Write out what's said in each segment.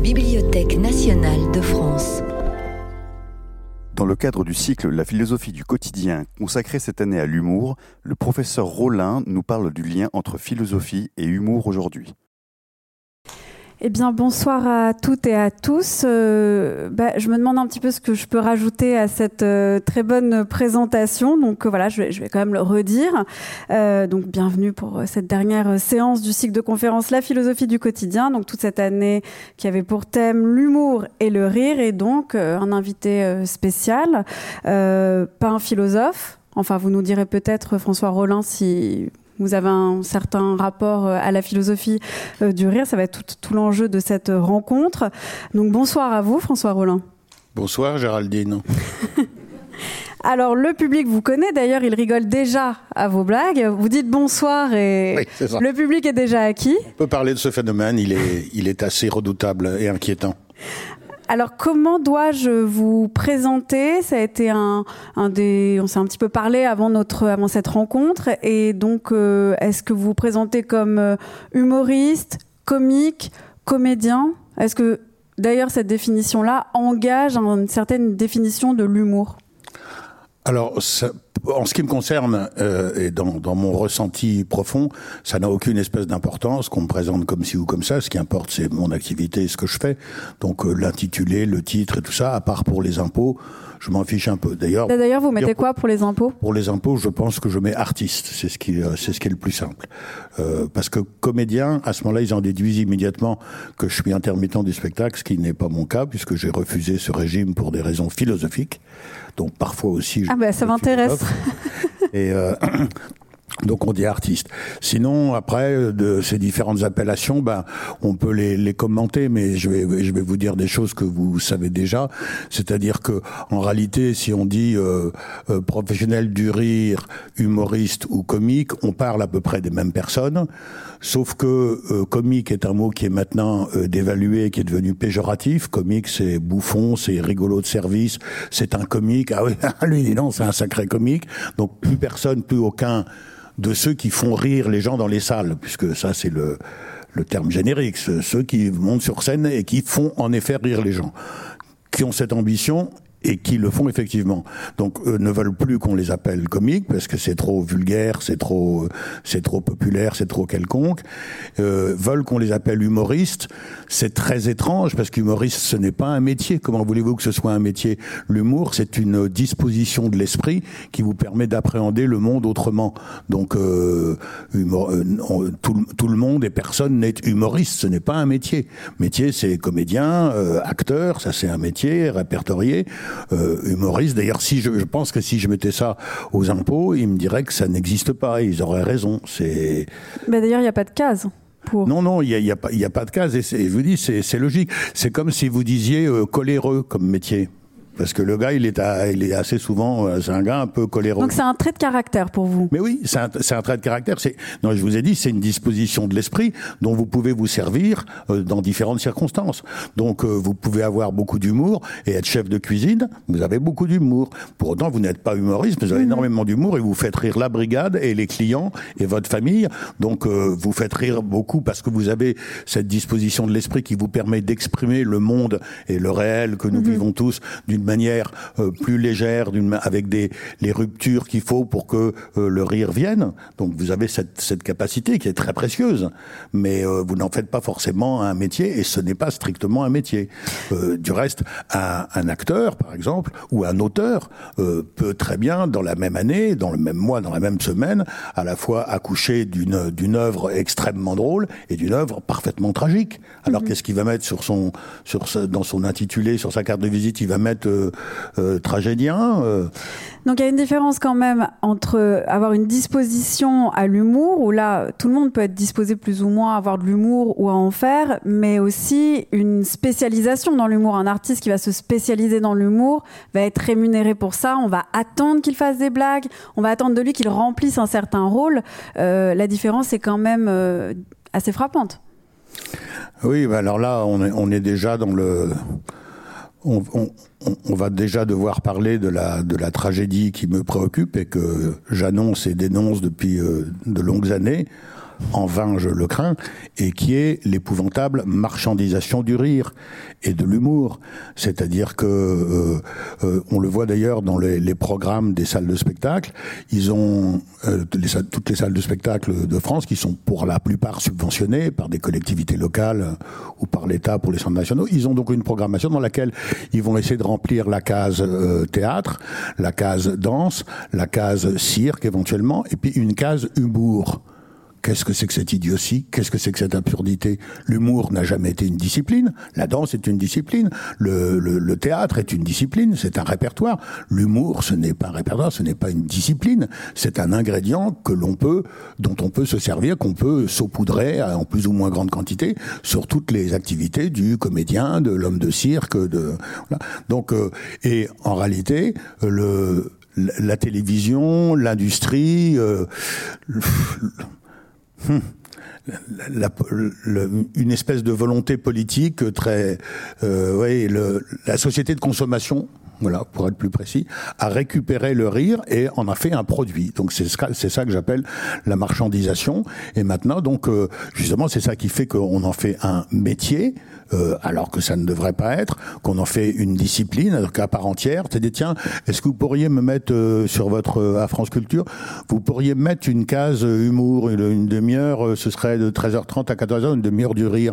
Bibliothèque nationale de France. Dans le cadre du cycle La philosophie du quotidien consacré cette année à l'humour, le professeur Rollin nous parle du lien entre philosophie et humour aujourd'hui. Eh bien, bonsoir à toutes et à tous. Euh, bah, je me demande un petit peu ce que je peux rajouter à cette euh, très bonne présentation. Donc euh, voilà, je vais, quand même le redire. donc bienvenue pour cette dernière séance du cycle de conférence La philosophie du quotidien. Donc toute cette année qui avait pour thème l'humour et le rire et donc un invité spécial, pas un philosophe. Enfin, vous nous direz peut-être, François Rollin, si vous avez un certain rapport euh, à la philosophie euh, du rire. Ça va être tout, l'enjeu de cette rencontre. Donc bonsoir à vous, François Rollin. Bonsoir, Géraldine. Alors le public vous connaît, d'ailleurs il rigole déjà à vos blagues. Vous dites bonsoir et le public est déjà acquis. On peut parler de ce phénomène, il est, il est assez redoutable et inquiétant. Alors comment dois-je vous présenter? Ça a été un, des, on s'est un petit peu parlé avant notre, avant cette rencontre, et donc euh, est-ce que vous vous présentez comme euh, humoriste, comique, comédien? Est-ce que d'ailleurs cette définition-là engage une certaine définition de l'humour? Alors, en ce qui me concerne euh, et dans, dans, mon ressenti profond, ça n'a aucune espèce d'importance qu'on me présente comme ci ou comme ça. Ce qui importe, c'est mon activité et ce que je fais. Donc, euh, l'intitulé, le titre et tout ça, à part pour les impôts, je m'en fiche un peu. D'ailleurs, d'ailleurs, vous mettez quoi pour les impôts? Pour les impôts, je pense que je mets artiste. C'est ce qui, euh, c'est ce qui est le plus simple. Euh, parce que comédien, à ce moment-là, ils en déduisent immédiatement que je suis intermittent du spectacle, ce qui n'est pas mon cas puisque j'ai refusé ce régime pour des raisons philosophiques donc parfois aussi. Je ah ben ça m'intéresse. Et euh, donc on dit artiste. Sinon, après de ces différentes appellations, ben on peut les, les, commenter, mais je vais je vais vous dire des choses que vous savez déjà. C'est-à-dire que en réalité, si on dit euh, euh, professionnel du rire, humoriste ou comique, on parle à peu près des mêmes personnes. Sauf que euh, comique est un mot qui est maintenant euh, dévalué, qui est devenu péjoratif. Comique, c'est bouffon, c'est rigolo de service, c'est un comique. Ah oui, lui, non, c'est un sacré comique. Donc plus personne, plus aucun de ceux qui font rire les gens dans les salles, puisque ça c'est le, le terme générique, ceux qui montent sur scène et qui font en effet rire les gens, qui ont cette ambition et qui le font effectivement. Donc eux ne veulent plus qu'on les appelle comiques parce que c'est trop vulgaire, c'est trop c'est trop populaire, c'est trop quelconque. Euh, veulent qu'on les appelle humoristes. C'est très étrange parce qu'humoriste ce n'est pas un métier. Comment voulez-vous que ce soit un métier? L'humour c'est une disposition de l'esprit qui vous permet d'appréhender le monde autrement. Donc euh, humor, euh, tout, tout, le monde et personne n'est humoriste. Ce n'est pas un métier. Métier c'est comédien, euh, acteur, ça c'est un métier répertorié euh, humoriste. D'ailleurs, si je, je, pense que si je mettais ça aux impôts, ils me diraient que ça n'existe pas. Ils auraient raison. C'est. Mais d'ailleurs, il n'y a pas de case. Pour... Non, non, il n'y a, y a, pas, y a pas de case. Et, je vous dis, c'est logique. C'est comme si vous disiez euh, coléreux comme métier. Parce que le gars, il est, il est assez souvent, euh, c'est un gars un peu coléreux. Donc c'est un trait de caractère pour vous. Mais oui, c'est un, un, trait de caractère. C'est, non, je vous ai dit, c'est une disposition de l'esprit dont vous pouvez vous servir euh, dans différentes circonstances. Donc euh, vous pouvez avoir beaucoup d'humour et être chef de cuisine, vous avez beaucoup d'humour. Pour autant, vous n'êtes pas humoriste, mais vous avez mhm. énormément d'humour et vous faites rire la brigade et les clients et votre famille. Donc vous faites rire beaucoup parce que vous avez cette disposition de l'esprit qui vous permet d'exprimer le monde et le réel que nous mhm. vivons tous d'une manière euh, plus légère, avec des les ruptures qu'il faut pour que euh, le rire vienne. Donc vous avez cette, cette capacité qui est très précieuse, mais euh, vous n'en faites pas forcément un métier et ce n'est pas strictement un métier. du reste, un, un, acteur, par exemple, ou un auteur peut très bien, dans la même année, dans le même mois, dans la même semaine, à la fois accoucher d'une d'une œuvre extrêmement drôle et d'une œuvre parfaitement tragique. Alors mhm. qu'est-ce qu'il va mettre sur son sur dans son intitulé, sur sa carte de visite, il va mettre euh, euh, tragédien. Euh. Donc il y a une différence quand même entre avoir une disposition à l'humour, où là tout le monde peut être disposé plus ou moins à avoir de l'humour ou à en faire, mais aussi une spécialisation dans l'humour. Un artiste qui va se spécialiser dans l'humour va être rémunéré pour ça, on va attendre qu'il fasse des blagues, on va attendre de lui qu'il remplisse un certain rôle. la différence est quand même assez frappante. Oui, bah alors là, on est, on est déjà dans le on, va déjà devoir parler de la, de la tragédie qui me préoccupe et que j'annonce et dénonce depuis euh, de longues années. En vain je le crains, et qui est l'épouvantable marchandisation du rire et de l'humour. C'est-à-dire que, euh, euh, on le voit d'ailleurs dans les, les, programmes des salles de spectacle, ils ont euh, toutes les salles de spectacle de France qui sont pour la plupart subventionnées par des collectivités locales ou par l'État pour les centres nationaux. Ils ont donc une programmation dans laquelle ils vont essayer de remplir la case théâtre, la case danse, la case cirque éventuellement, et puis une case humour. Qu'est-ce que c'est que cette idiotie? Qu'est-ce que c'est que cette absurdité? L'humour n'a jamais été une discipline. La danse est une discipline. Le, le, théâtre est une discipline. C'est un répertoire. L'humour, ce n'est pas un répertoire, ce n'est pas une discipline. C'est un ingrédient que l'on peut, dont on peut se servir, qu'on peut saupoudrer en plus ou moins grande quantité sur toutes les activités du comédien, de l'homme de cirque, de voilà. donc euh, et en réalité le la télévision, l'industrie. Euh, Une espèce de volonté politique très, euh, la société de consommation voilà, pour être plus précis, a récupéré le rire et en a fait un produit. Donc c'est c'est ça que j'appelle la marchandisation. Et maintenant, donc euh, justement, c'est ça qui fait qu'on en fait un métier, euh, alors que ça ne devrait pas être, qu'on en fait une discipline à part entière. C'est des tiens, est-ce que vous pourriez me mettre euh, sur votre à France Culture, vous pourriez mettre une case humour, une, une demi-heure, ce serait de 13h30 à 14h, une demi-heure du rire.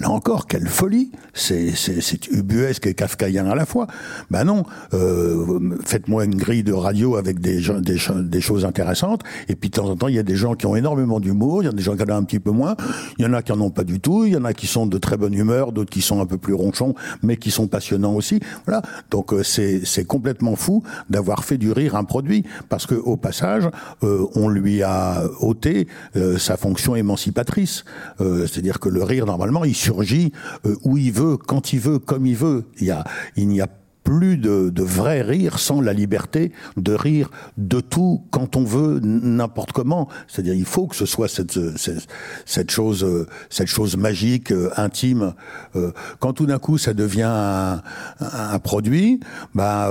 Là encore, quelle folie C'est ubuesque et kafkaïen à la fois. Ben non, euh, faites-moi une grille de radio avec des, des, choses intéressantes, et puis de temps en temps, il y a des gens qui ont énormément d'humour, il y a des gens qui en ont un petit peu moins, il y en a qui en ont pas du tout, il y en a qui sont de très bonne humeur, d'autres qui sont un peu plus ronchons, mais qui sont passionnants aussi. Voilà. Donc euh, c'est complètement fou d'avoir fait du rire un produit, parce que au passage, euh, on lui a ôté euh, sa fonction émancipatrice. Euh, c'est-à-dire que le rire, normalement, surgit euh, où il veut, quand il veut, comme il veut. Il y a, il n'y a plus de, vrai rire sans la liberté de rire de tout quand on veut n'importe comment. C'est-à-dire il faut que ce soit cette, chose cette chose magique euh, intime. Euh, quand tout d'un coup ça devient un, produit, bah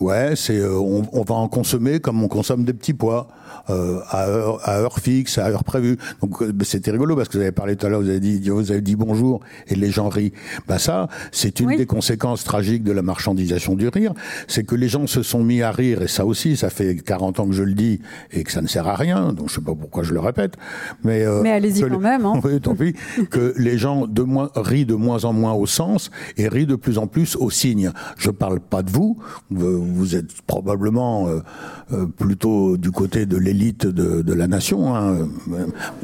ouais c'est on, va en consommer comme on consomme des petits pois. Euh, à, heure, à heure fixe, à heure prévue. Donc euh, c'était rigolo parce que vous avez parlé tout à l'heure, vous avez dit, vous avez dit bonjour et les gens rient. Bah ça, c'est une des conséquences tragiques de la marchandisation du rire, c'est que les gens se sont mis à rire et ça aussi, ça fait 40 ans que je le dis et que ça ne sert à rien. Donc je sais pas pourquoi je le répète, mais euh, mais allez-y quand même. Hein. Oui, tant pis. que les gens de moins rient de moins en moins au sens et rient de plus en plus au signe. Je parle pas de vous, vous êtes probablement plutôt du côté de l'élite de, de, la nation. Hein.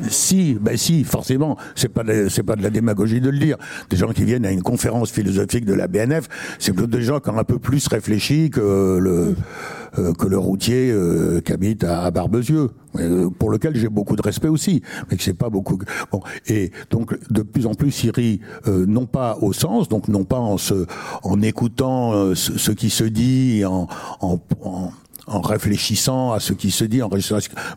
Si, ben si, forcément, c'est pas c'est pas de la démagogie de le dire. Des gens qui viennent à une conférence philosophique de la BNF, c'est plutôt des gens qui ont un peu plus réfléchi que le euh, que le routier euh, qui habite à, Barbezieux, euh, pour lequel j'ai beaucoup de respect aussi, mais que c'est pas beaucoup. Bon, et donc de plus en plus, il rit non pas au sens, donc non pas en se, en écoutant ce, ce, qui se dit, en, en en réfléchissant à ce qui se dit, en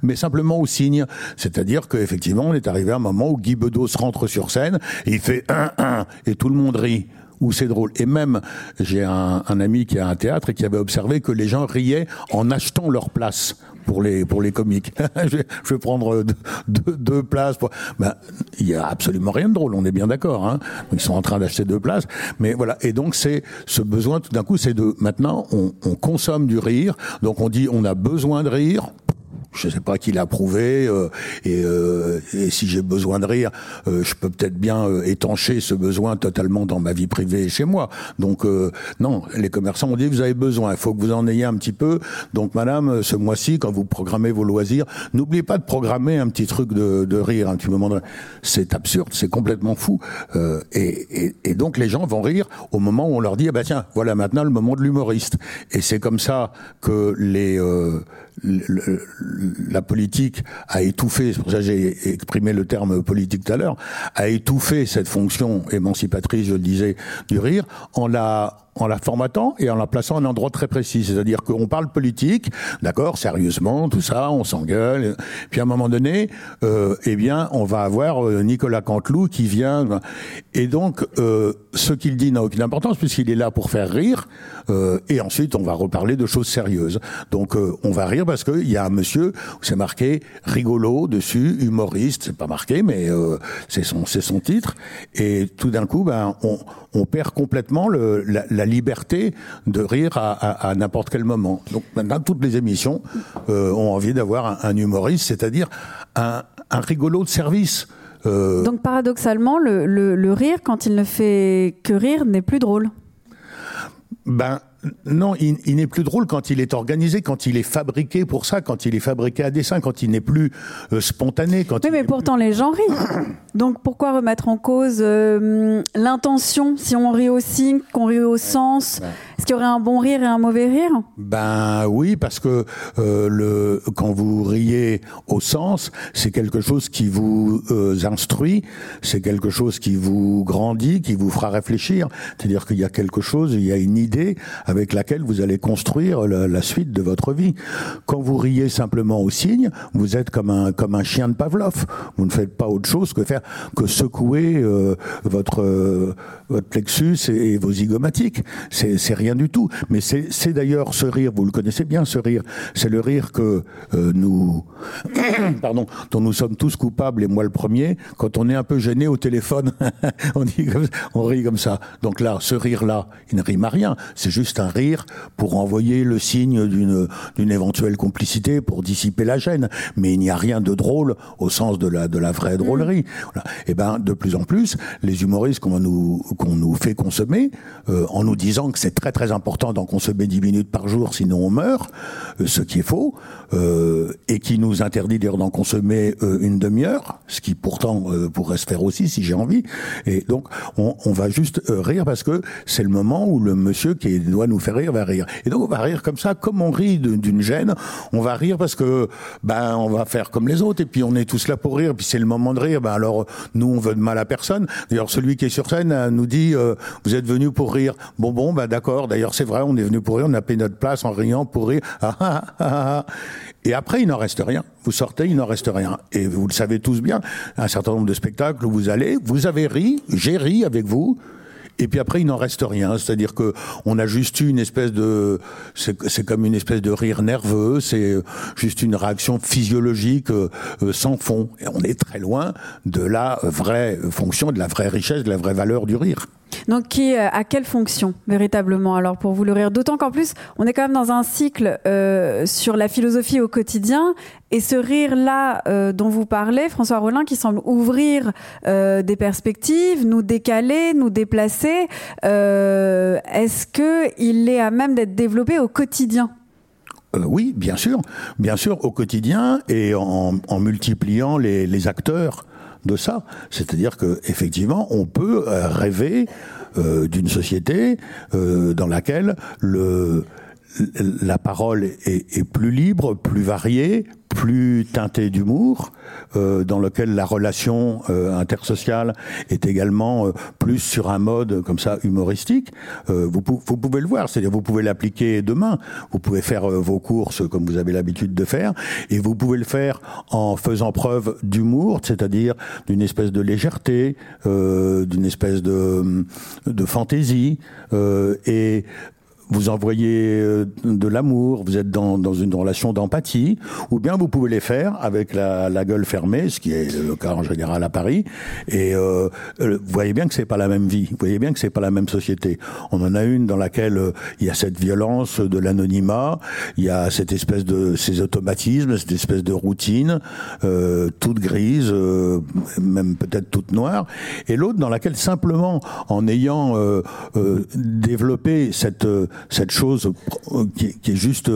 mais simplement au signe. C'est-à-dire qu'effectivement, on est arrivé à un moment où Guy Bedos rentre sur scène et il fait un un et tout le monde rit où c'est drôle. Et même, j'ai un, ami qui a un théâtre et qui avait observé que les gens riaient en achetant leur place pour les pour les comiques. je, vais, prendre deux, deux, places. Pour... Ben, il y a absolument rien de drôle. On est bien d'accord. Hein Ils sont en train d'acheter deux places, mais voilà. Et donc c'est ce besoin tout d'un coup, c'est de maintenant on, on consomme du rire. Donc on dit on a besoin de rire je ne sais pas qui l'a prouvé, euh, et, euh, et, si j'ai besoin de rire, euh, je peux peut-être bien euh, étancher ce besoin totalement dans ma vie privée chez moi. Donc euh, non, les commerçants ont dit vous avez besoin, il faut que vous en ayez un petit peu. Donc madame, ce mois-ci, quand vous programmez vos loisirs, n'oubliez pas de programmer un petit truc de, de rire, un petit moment de... C'est absurde, c'est complètement fou. Et, et, et, donc les gens vont rire au moment où on leur dit ah bah tiens, voilà maintenant le moment de l'humoriste. Et c'est comme ça que les la politique a étouffé, c'est pour ça que j'ai exprimé le terme politique tout à l'heure, a étouffé cette fonction émancipatrice, je le disais, du rire, en la en la formatant et en la plaçant à un endroit très précis. C'est-à-dire qu'on parle politique, d'accord, sérieusement, tout ça, on s'engueule. Puis à un moment donné, euh, eh bien, on va avoir euh, Nicolas Canteloup qui vient. Et donc, euh, ce qu'il dit n'a aucune importance puisqu'il est là pour faire rire. Euh, et ensuite, on va reparler de choses sérieuses. Donc, euh, on va rire parce qu'il y a un monsieur où c'est marqué rigolo dessus, humoriste. C'est pas marqué, mais euh, c'est son, son titre. Et tout d'un coup, ben, on, on perd complètement le, la, la, liberté de rire à, à, à n'importe quel moment. Donc maintenant, toutes les émissions euh, ont envie d'avoir un, un humoriste, c'est-à-dire un, un rigolo de service. Euh... Donc paradoxalement, le, le, le, rire, quand il ne fait que rire, n'est plus drôle. Ben non, il, il n'est plus drôle quand il est organisé, quand il est fabriqué pour ça, quand il est fabriqué à dessin, quand il n'est plus euh, spontané. Quand oui, mais pourtant plus... les gens rient. Donc pourquoi remettre en cause euh, l'intention si on rit au signe, qu'on rit au sens? Est-ce qu'il y aurait un bon rire et un mauvais rire? Ben oui, parce que euh, le, quand vous riez au sens, c'est quelque chose qui vous instruit, c'est quelque chose qui vous grandit, qui vous fera réfléchir. C'est-à-dire qu'il y a quelque chose, il y a une idée avec laquelle vous allez construire la, suite de votre vie. Quand vous riez simplement au signe, vous êtes comme un comme un chien de Pavlov. Vous ne faites pas autre chose que faire que secouer euh, votre euh, votre plexus et, vos zygomatiques. C'est rien du tout. Mais c'est d'ailleurs ce rire, vous le connaissez bien, ce rire. C'est le rire que euh, nous, pardon, dont nous sommes tous coupables et moi le premier. Quand on est un peu gêné au téléphone, on rit comme ça. Donc là, ce rire-là, il ne rime à rien. C'est juste un rire pour envoyer le signe d'une d'une éventuelle complicité, pour dissiper la gêne. Mais il n'y a rien de drôle au sens de la de la vraie drôlerie. Voilà. Et ben, de plus en plus, les humoristes qu'on nous qu'on nous fait consommer, euh, en nous disant que c'est très très important d'en consommer 10 minutes par jour, sinon on meurt, euh, ce qui est faux, euh, et qui nous interdit d'ailleurs d'en consommer euh, une demi-heure, ce qui pourtant pourrait se faire aussi si j'ai envie. Et donc on, on va juste rire parce que c'est le moment où le monsieur qui doit nous faire rire va rire. Et donc on va rire comme ça, comme on rit d'une gêne, on va rire parce que ben on va faire comme les autres, et puis on est tous là pour rire, puis c'est le moment de rire. Ben alors nous on veut de mal à personne. D'ailleurs celui qui est sur scène nous dit vous êtes venu pour rire. Bon bon ben d'accord. D'ailleurs c'est vrai, on est venu pour rire, on a payé notre place en riant pour rire. Ah, ah, ah, et après, il n'en reste rien. Vous sortez, il n'en reste rien. Et vous le savez tous bien, un certain nombre de spectacles où vous allez, vous avez ri, j'ai ri avec vous, et puis après il n'en reste rien. C'est-à-dire que on a juste eu une espèce de c'est comme une espèce de rire nerveux. C'est juste une réaction physiologique euh, sans fond. Et on est très loin de la vraie fonction de la vraie richesse de la vraie valeur du rire. Donc, qui euh, à quelle fonction véritablement alors pour vous le rire? D'autant qu'en plus, on est quand même dans un cycle euh, sur la philosophie au quotidien et ce rire-là euh, dont vous parlez, François Rollin, qui semble ouvrir euh, des perspectives, nous décaler, nous déplacer, euh, est-ce que il est à même d'être développé au quotidien? Oui, bien sûr, bien sûr, au quotidien et en, multipliant les, acteurs de ça. C'est-à-dire que effectivement, on peut rêver d'une société dans laquelle le la parole est, plus libre, plus variée, plus teintée d'humour, euh, dans lequel la relation euh, intersociale est également euh, plus sur un mode comme ça humoristique. Euh, vous, vous, pouvez le voir, c'est-à-dire vous pouvez l'appliquer demain. Vous pouvez faire vos courses comme vous avez l'habitude de faire, et vous pouvez le faire en faisant preuve d'humour, c'est-à-dire d'une espèce de légèreté, d'une espèce de, de fantaisie, et vous envoyez euh, de l'amour, vous êtes dans, dans une relation d'empathie, ou bien vous pouvez les faire avec la, la, gueule fermée, ce qui est le cas en général à Paris. Et euh, vous voyez bien que c'est pas la même vie, vous voyez bien que c'est pas la même société. On en a une dans laquelle euh, il y a cette violence de l'anonymat, il y a cette espèce de ces automatismes, cette espèce de routine euh, toute grise, euh, même peut-être toute noire, et l'autre dans laquelle simplement en ayant euh, développé cette cette chose qui, est juste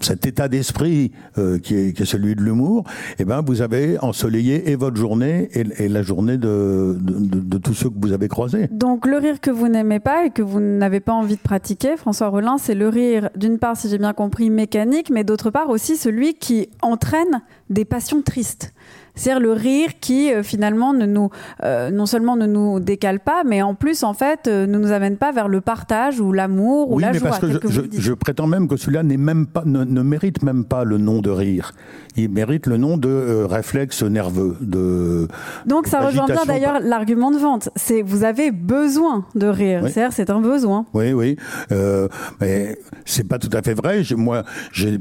cet état d'esprit euh, qui, est, celui de l'humour, eh ben vous avez ensoleillé et votre journée et, la journée de, de, de, tous ceux que vous avez croisés. Donc le rire que vous n'aimez pas et que vous n'avez pas envie de pratiquer, François Rollin, c'est le rire d'une part, si j'ai bien compris, mécanique, mais d'autre part aussi celui qui entraîne des passions tristes. C'est-à-dire le rire qui euh, finalement ne nous, euh, non seulement ne nous décale pas, mais en plus en fait euh, ne nous amène pas vers le partage ou l'amour ou Oui, la mais joie. parce que, je, prétends même que celui-là n'est même pas, ne, ne mérite même pas le nom de rire. Il mérite le nom de euh, réflexe nerveux, de. Donc ça rejoint bien d'ailleurs l'argument de vente. C'est vous avez besoin de rire. Oui. C'est-à-dire c'est un besoin. Oui, oui, euh, mais c'est pas tout à fait vrai. Moi,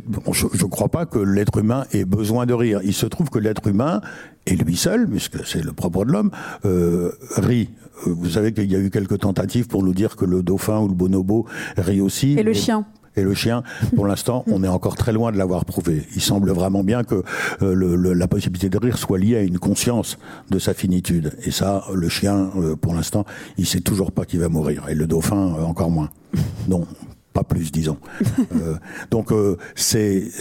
bon, je, je crois pas que l'être humain ait besoin de rire. Il se trouve que l'être humain, et lui seul, puisque c'est le propre de l'homme, euh, rit. Vous savez qu'il y a eu quelques tentatives pour nous dire que le dauphin ou le bonobo rit aussi. Et le chien. Et le chien, pour l'instant, on est encore très loin de l'avoir prouvé. Il semble vraiment bien que euh, la possibilité de rire soit liée à une conscience de sa finitude. Et ça, le chien, euh, pour l'instant, il sait toujours pas qu'il va mourir. Et le dauphin, euh, encore moins. Non. Pas plus, disons. Donc c'est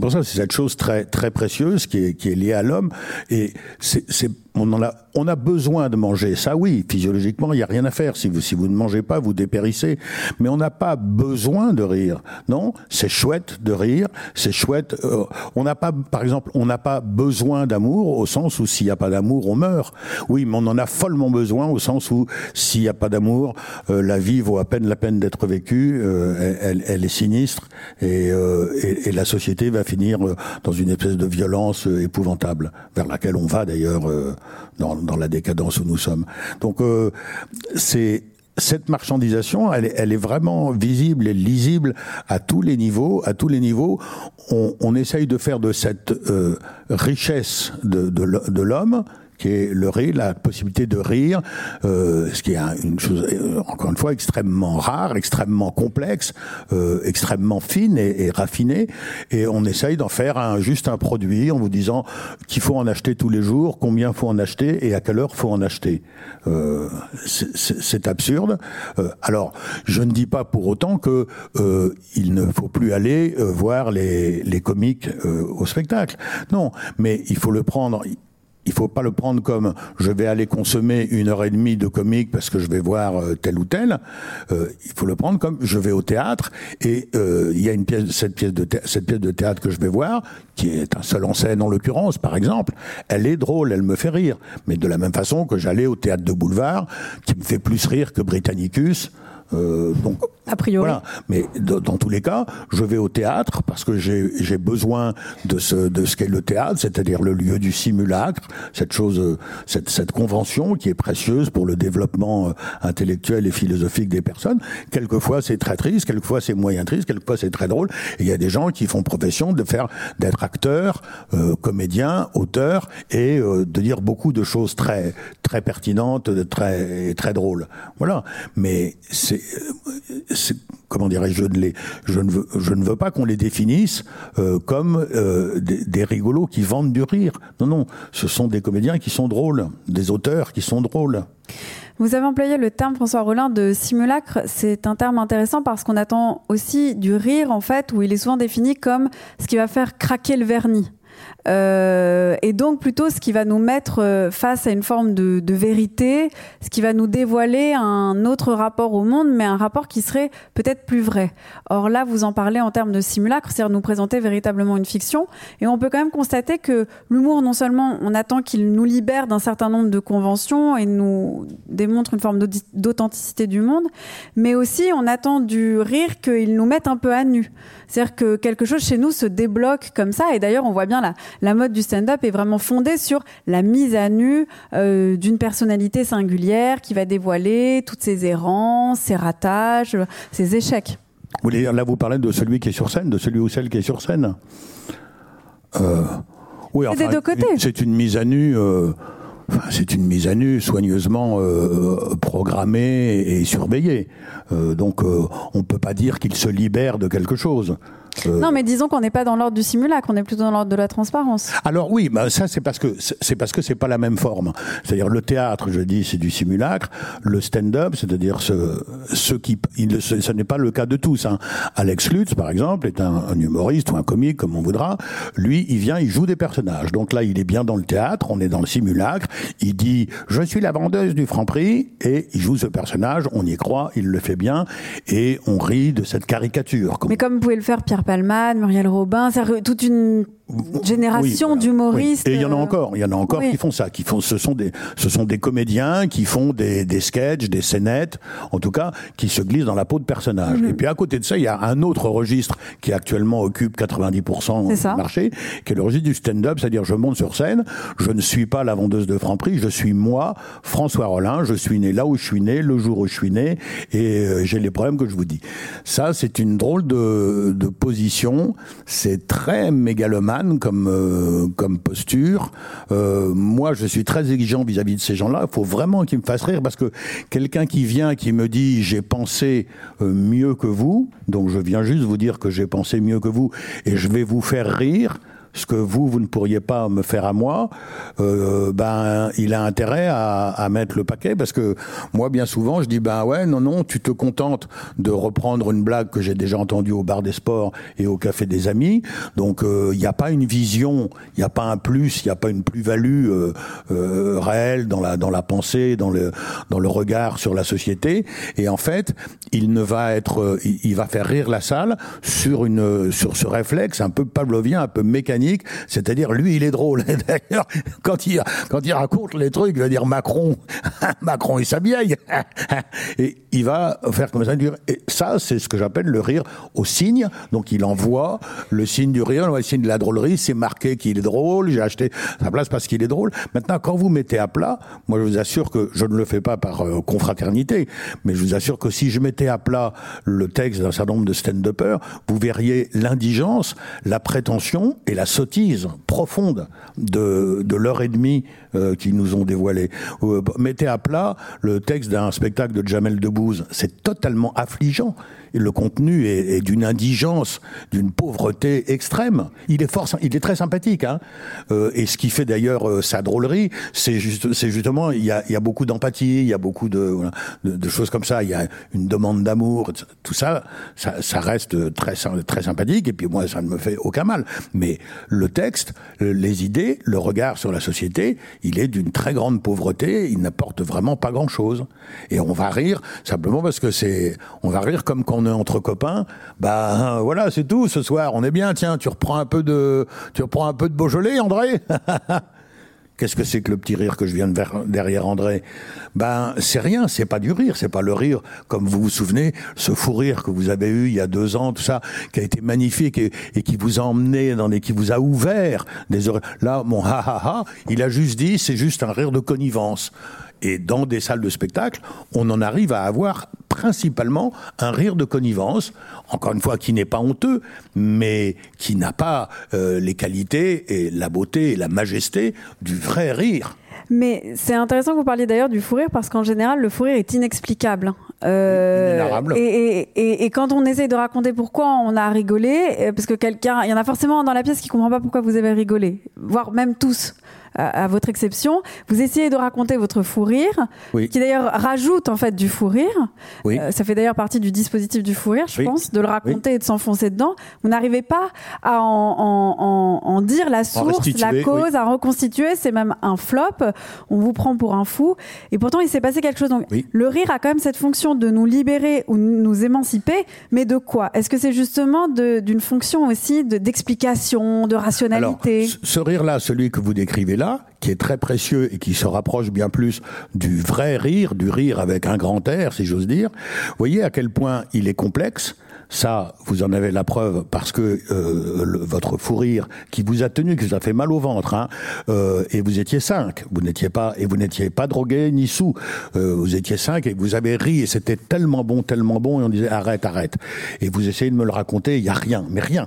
pour ça, c'est cette chose très très précieuse qui est qui est liée à l'homme et c'est on en a on a besoin de manger. Ça oui, physiologiquement, il y a rien à faire. Si vous si vous ne mangez pas, vous dépérissez. Mais on n'a pas besoin de rire. Non, c'est chouette de rire. C'est chouette. euh, on n'a pas, par exemple, on n'a pas besoin d'amour au sens où s'il n'y a pas d'amour, on meurt. Oui, mais on en a follement besoin au sens où s'il n'y a pas d'amour, euh, la vie vaut à peine la peine d'être vécue. euh, elle, elle- est sinistre et, euh, et, et la société va finir euh, dans une espèce de violence épouvantable vers laquelle on va d'ailleurs dans, la décadence où nous sommes. Donc euh, c'est cette marchandisation, elle est, vraiment visible et lisible à tous les niveaux. À tous les niveaux, on, essaye de faire de cette euh, richesse de l'homme qui est le rire, la possibilité de rire, euh, ce qui est un- une chose, euh, encore une fois, extrêmement rare, extrêmement complexe, euh, extrêmement fine et, raffinée, et on essaye d'en faire un, juste un produit en vous disant qu'il faut en acheter tous les jours, combien faut en acheter et à quelle heure faut en acheter. Euh, c'est- absurde. Euh, alors, je ne dis pas pour autant que euh, il ne faut plus aller voir les, les comiques au spectacle. Non, mais il faut le prendre il faut pas le prendre comme je vais aller consommer une heure et demie de comique parce que je vais voir euh, tel ou tel. Euh, il faut le prendre comme je vais au théâtre et euh, il y a une pièce, cette pièce de cette pièce de théâtre que je vais voir, qui est un seul en scène en l'occurrence, par exemple. Elle est drôle, elle me fait rire, mais de la même façon que j'allais au théâtre de boulevard, qui me fait plus rire que Britannicus. Euh, donc A priori. voilà. Mais dans tous les cas, je vais au théâtre parce que j'ai besoin de ce de ce qu'est le théâtre, c'est-à-dire le lieu du simulacre, cette chose, cette cette convention qui est précieuse pour le développement euh, intellectuel et philosophique des personnes. Quelquefois c'est très triste, quelquefois c'est moyen triste, quelquefois c'est très drôle. Il y a des gens qui font profession de faire d'être acteurs, euh, comédiens, auteurs et euh, de dire beaucoup de choses très très pertinentes, très très drôles. Voilà. Mais c'est- comment dirais-je, je ne veux pas qu'on les définisse euh, comme euh, des, des rigolos qui vendent du rire. Non, non, ce sont des comédiens qui sont drôles, des auteurs qui sont drôles. Vous avez employé le terme, François Rollin, de simulacre. C'est un terme intéressant parce qu'on attend aussi du rire, en fait, où il est souvent défini comme ce qui va faire craquer le vernis. Euh, et donc plutôt ce qui va nous mettre euh, face à une forme de, de vérité, ce qui va nous dévoiler un autre rapport au monde, mais un rapport qui serait peut-être plus vrai. Or là, vous en parlez en termes de simulacre, c'est-à-dire nous présenter véritablement une fiction, et on peut quand même constater que l'humour, non seulement on attend qu'il nous libère d'un certain nombre de conventions et nous démontre une forme d'authenticité du monde, mais aussi on attend du rire qu'il nous mette un peu à nu. C'est-à-dire que quelque chose chez nous se débloque comme ça, et d'ailleurs on voit bien la, la mode du stand-up est vraiment fondée sur la mise à nu euh, d'une personnalité singulière qui va dévoiler toutes ses errances, ses ratages, ses échecs. Vous voulez dire, là, vous parlez de celui qui est sur scène, de celui ou celle qui est sur scène. Euh, oui, C'est des deux côtés. C'est une mise à nu. euh, c'est une mise à nu soigneusement euh, programmée et surveillée. Euh, donc, euh, on peut pas dire qu'il se libère de quelque chose. Euh, Non, mais disons qu'on n'est pas dans l'ordre du simulacre, on est plutôt dans l'ordre de la transparence. Alors oui, bah ça c'est parce que c'est parce que c'est pas la même forme. C'est-à-dire le théâtre, je dis, c'est du simulacre. Le stand-up, c'est-à-dire ce, ce qui, il, ce, ce n'est pas le cas de tous. Hein. Alex Lutz, par exemple, est un, un humoriste ou un comique, comme on voudra. Lui, il vient, il joue des personnages. Donc là, il est bien dans le théâtre. On est dans le simulacre. Il dit, je suis la vendeuse du Franprix, et il joue ce personnage. On y croit, il le fait bien, et on rit de cette caricature. comme Mais comme pouvait le faire Pierre Pierre Palmade, Muriel Robin, toute une génération d'humoristes. Et il y en a encore, il y en a encore qui font ça, qui font, ce sont des, ce sont des comédiens qui font des, des sketchs, des scénettes, en tout cas, qui se glissent dans la peau de personnages. Mhm. Et puis à côté de ça, il y a un autre registre qui actuellement occupe 90% du marché, qui est le registre du stand-up, c'est-à-dire je monte sur scène, je ne suis pas la vendeuse de Franprix, je suis moi, François Rollin, je suis né là où je suis né, le jour où je suis né, et euh, j'ai les problèmes que je vous dis. Ça, c'est une drôle de, de position, c'est très mégalomane comme euh, comme posture. Euh, moi, je suis très exigeant vis-à-vis de ces gens-là. Il faut vraiment qu'ils me fassent rire parce que quelqu'un qui vient qui me dit j'ai pensé euh, mieux que vous, donc je viens juste vous dire que j'ai pensé mieux que vous et je vais vous faire rire ce que vous, vous ne pourriez pas me faire à moi, euh, ben, il a intérêt à, à, mettre le paquet parce que moi, bien souvent, je dis, ben ouais, non, non, tu te contentes de reprendre une blague que j'ai déjà entendue au bar des sports et au café des amis. Donc, il euh, n'y a pas une vision, il n'y a pas un plus, il n'y a pas une plus-value euh, euh, réelle dans la, dans la pensée, dans le, dans le regard sur la société. Et en fait, il ne va être, euh, il, il va faire rire la salle sur une, sur ce réflexe un peu pavlovien, un peu mécanique c'est-à-dire lui il est drôle. D'ailleurs, quand il quand il raconte les trucs, il va dire Macron, Macron et sa vieille, et il va faire comme ça. Et ça, c'est ce que j'appelle le rire au signe. Donc il envoie le signe du rire, le signe de la drôlerie. C'est marqué qu'il est drôle. J'ai acheté sa place parce qu'il est drôle. Maintenant, quand vous mettez à plat, moi je vous assure que je ne le fais pas par euh, confraternité, mais je vous assure que si je mettais à plat le texte d'un certain nombre de stand-uppers, vous verriez l'indigence, la prétention et la sottise profonde de, de l'heure et demie euh, qu'ils nous ont dévoilé. Euh, mettez à plat le texte d'un spectacle de Jamel Debbouze. C'est totalement affligeant le contenu est, d'une indigence, d'une pauvreté extrême. Il est fort, il est très sympathique, hein. Euh, et ce qui fait d'ailleurs euh, sa drôlerie, c'est juste, justement, il y a, y a beaucoup d'empathie, il y a beaucoup de, de, choses comme ça. Il y a une demande d'amour, tout ça, ça, ça, reste très, très sympathique. Et puis moi, ça ne me fait aucun mal. Mais le texte, les idées, le regard sur la société, il est d'une très grande pauvreté. Il n'apporte vraiment pas grand chose. Et on va rire simplement parce que c'est, on va rire comme quand on est entre copains, bah voilà, c'est tout. Ce soir, on est bien. Tiens, tu reprends un peu de, tu reprends un peu de Beaujolais, André? Qu'est-ce que c'est que le petit rire que je viens de derrière André? Ben, c'est rien, c'est pas du rire, c'est pas le rire, comme vous vous souvenez, ce fou rire que vous avez eu il y a deux ans, tout ça, qui a été magnifique et, qui vous a emmené dans des, qui vous a ouvert des oreilles. Là, mon ha ha ha, il a juste dit, c'est juste un rire de connivence. Et dans des salles de spectacle, on en arrive à avoir principalement un rire de connivence, encore une fois qui n'est pas honteux, mais qui n'a pas euh, les qualités et la beauté et la majesté du vrai rire. Mais c'est intéressant que vous parliez d'ailleurs du fou rire parce qu'en général, le fou rire est inexplicable. Euh, et, et, et, et, quand on essaye de raconter pourquoi on a rigolé, euh, parce que quelqu'un, il y en a forcément dans la pièce qui comprend pas pourquoi vous avez rigolé, voire même tous à, votre exception. Vous essayez de raconter votre fou rire, qui d'ailleurs rajoute en fait du fou rire. Oui. Euh, ça fait d'ailleurs partie du dispositif du fou rire, je pense, de le raconter et de s'enfoncer dedans. Vous n'arrivez pas à en, en, en, dire la source, la cause, à reconstituer. C'est même un flop. On vous prend pour un fou. Et pourtant, il s'est passé quelque chose. Donc, le rire a quand même cette fonction de nous libérer ou nous émanciper. Mais de quoi? Est-ce que c'est justement d'une fonction aussi d'explication, de, rationalité? Alors, Ce rire-là, celui que vous décrivez là, qui est très précieux et qui se rapproche bien plus du vrai rire, du rire avec un grand air, si j'ose dire. Voyez à quel point il est complexe, ça, vous en avez la preuve parce que euh, votre fou rire qui vous a tenu, qui vous a fait mal au ventre, hein, euh, et vous étiez cinq, vous n'étiez pas et vous n'étiez pas drogué ni sous, euh, vous étiez cinq et vous avez ri et c'était tellement bon, tellement bon et on disait arrête, arrête. Et vous essayez de me le raconter, il y a rien, mais rien.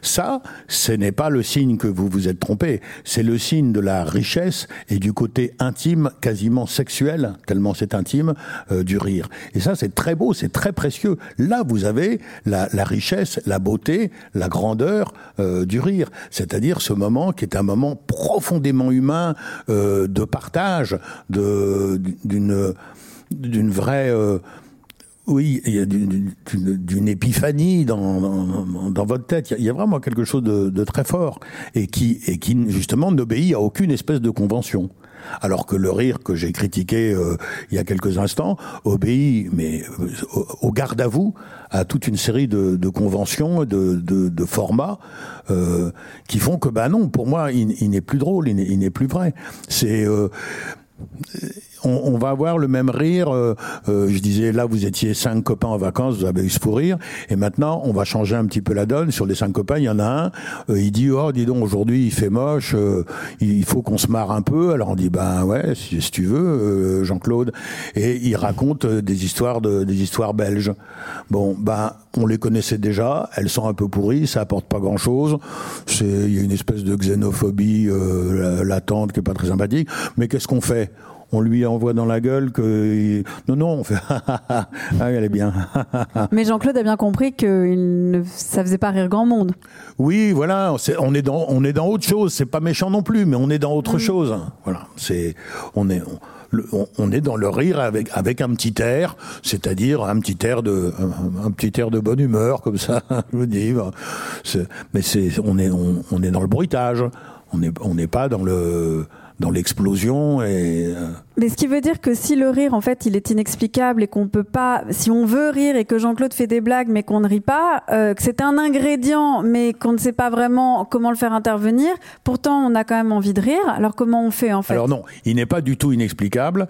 Ça, ce n'est pas le signe que vous vous êtes trompé, c'est le signe de la richesse et du côté intime, quasiment sexuel, tellement c'est intime, euh, du rire. Et ça, c'est très beau, c'est très précieux. Là, vous avez la, richesse, la beauté, la grandeur euh, du rire. C'est-à-dire ce moment qui est un moment profondément humain euh, de partage, d'une vraie euh, oui, il y a d'une épiphanie dans, dans, votre tête. Il y, a, vraiment quelque chose de, de, très fort et qui, et qui justement n'obéit à aucune espèce de convention. Alors que le rire que j'ai critiqué euh, il y a quelques instants obéit, mais euh, au garde à vous, à toute une série de, conventions, de, de, formats euh, qui font que, bah non, pour moi, il, il n'est plus drôle, il n'est plus vrai. C'est euh, on, va avoir le même rire. Euh, euh, je disais, là, vous étiez cinq copains en vacances, vous avez eu ce fou rire. Et maintenant, on va changer un petit peu la donne. Sur les cinq copains, il y en a un, euh, il dit, oh, dis donc, aujourd'hui, il fait moche, il faut qu'on se marre un peu. Alors on dit, ben ouais, si, tu veux, Jean-Claude. Et il raconte des histoires de, des histoires belges. Bon, ben, on les connaissait déjà, elles sont un peu pourries, ça apporte pas grand-chose. C'est, il y a une espèce de xénophobie latente qui est pas très sympathique. Mais qu'est-ce qu'on fait? On lui envoie dans la gueule que non non on fait ah elle est bien mais Jean-Claude a bien compris que ne... ça faisait pas rire grand monde oui voilà on est dans on est dans autre chose c'est pas méchant non plus mais on est dans autre mm. chose voilà c'est on est on, est dans le rire avec avec un petit air, c'est-à-dire un petit air de un, petit air de bonne humeur comme ça, je veux dire. Mais c'est on est on, est dans le bruitage. On n'est on n'est pas dans le dans l'explosion et euh, mais ce qui veut dire que si le rire en fait il est inexplicable et qu'on peut pas si on veut rire et que Jean-Claude fait des blagues mais qu'on ne rit pas euh, que c'est un ingrédient mais qu'on ne sait pas vraiment comment le faire intervenir pourtant on a quand même envie de rire. Alors comment on fait en fait? Alors non il n'est pas du tout inexplicable.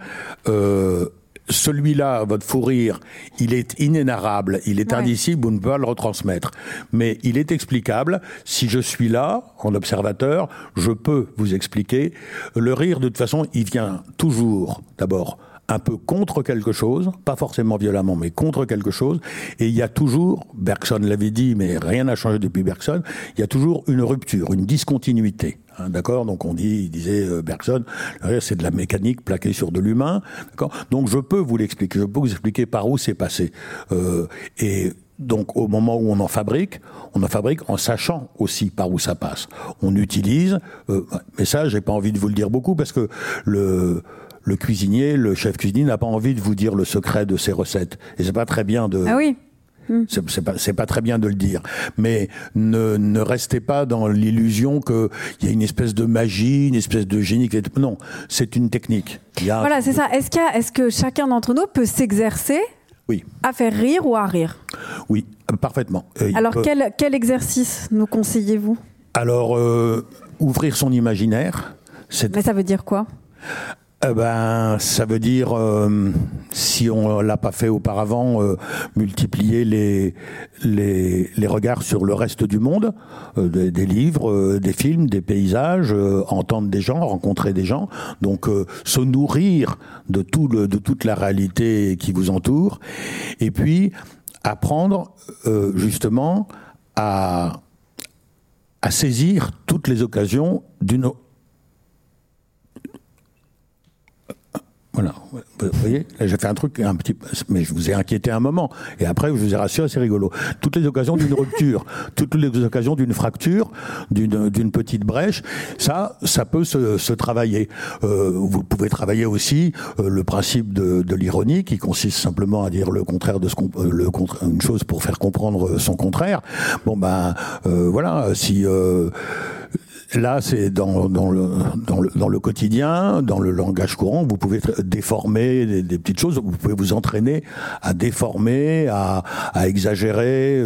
Euh celui-là, votre fou rire, il est inénarrable, il est indicible, vous ne pouvez pas le retransmettre. Mais il est explicable. Si je suis là, en observateur, je peux vous expliquer. Le rire, de toute façon, il vient toujours, d'abord, un peu contre quelque chose, pas forcément violemment, mais contre quelque chose. Et il y a toujours, Bergson l'avait dit, mais rien n'a changé depuis Bergson, il y a toujours une rupture, une discontinuité. Hein, d'accord? Donc on dit, il disait euh, Bergson, c'est de la mécanique plaquée sur de l'humain. D'accord? Donc je peux vous l'expliquer, je peux vous expliquer par où c'est passé. Euh, et donc au moment où on en fabrique, on en fabrique en sachant aussi par où ça passe. On utilise, euh, mais ça j'ai pas envie de vous le dire beaucoup parce que le le cuisinier, le chef cuisinier n'a pas envie de vous dire le secret de ses recettes. Et c'est pas très bien de. Ah oui. Hmm. C'est pas, pas très bien de le dire, mais ne, ne restez pas dans l'illusion qu'il y a une espèce de magie, une espèce de génie. Non, c'est une technique. Voilà, c'est ça. Est-ce est -ce que chacun d'entre nous peut s'exercer oui. à faire rire ou à rire? Oui, parfaitement. Alors, quel, quel, exercice nous conseillez-vous? Alors, euh, ouvrir son imaginaire. Mais ça veut dire quoi? Eh ben, ça veut dire, euh, si on l'a pas fait auparavant, euh, multiplier les, les, les regards sur le reste du monde, euh, des, des, livres, des films, des paysages, entendre des gens, rencontrer des gens, donc se nourrir de tout le, de toute la réalité qui vous entoure, et puis apprendre justement à à saisir toutes les occasions d'une Voilà. Vous voyez, j'ai fait un truc un petit, mais je vous ai inquiété un moment. Et après, je vous ai rassuré, c'est rigolo. Toutes les occasions d'une rupture, toutes les occasions d'une fracture, d'une, petite brèche, ça, ça peut se, se travailler. Euh, vous pouvez travailler aussi euh, le principe de, de, l'ironie, qui consiste simplement à dire le contraire de ce qu'on, euh, le une chose pour faire comprendre son contraire. Bon ben, euh, voilà, si Là, c'est dans, dans, le, dans, le, dans le quotidien, dans le langage courant, vous pouvez déformer des, des, petites choses, vous pouvez vous entraîner à déformer, à, à exagérer.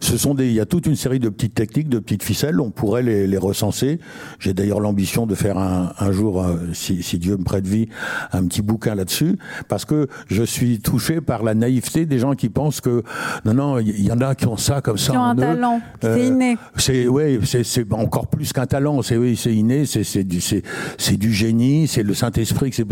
Ce sont des, il y a toute une série de petites techniques, de petites ficelles, on pourrait les, les recenser. J'ai d'ailleurs l'ambition de faire un, un jour, euh, si, si, Dieu me prête vie, un petit bouquin là-dessus, parce que je suis touché par la naïveté des gens qui pensent que non, non, il y en a qui ont ça comme ça. Qui ont un talent, c'est euh, inné. C'est ouais, c'est encore plus un talent, c'est oui, c'est inné, c'est du c'est du génie, c'est le Saint Esprit. C'est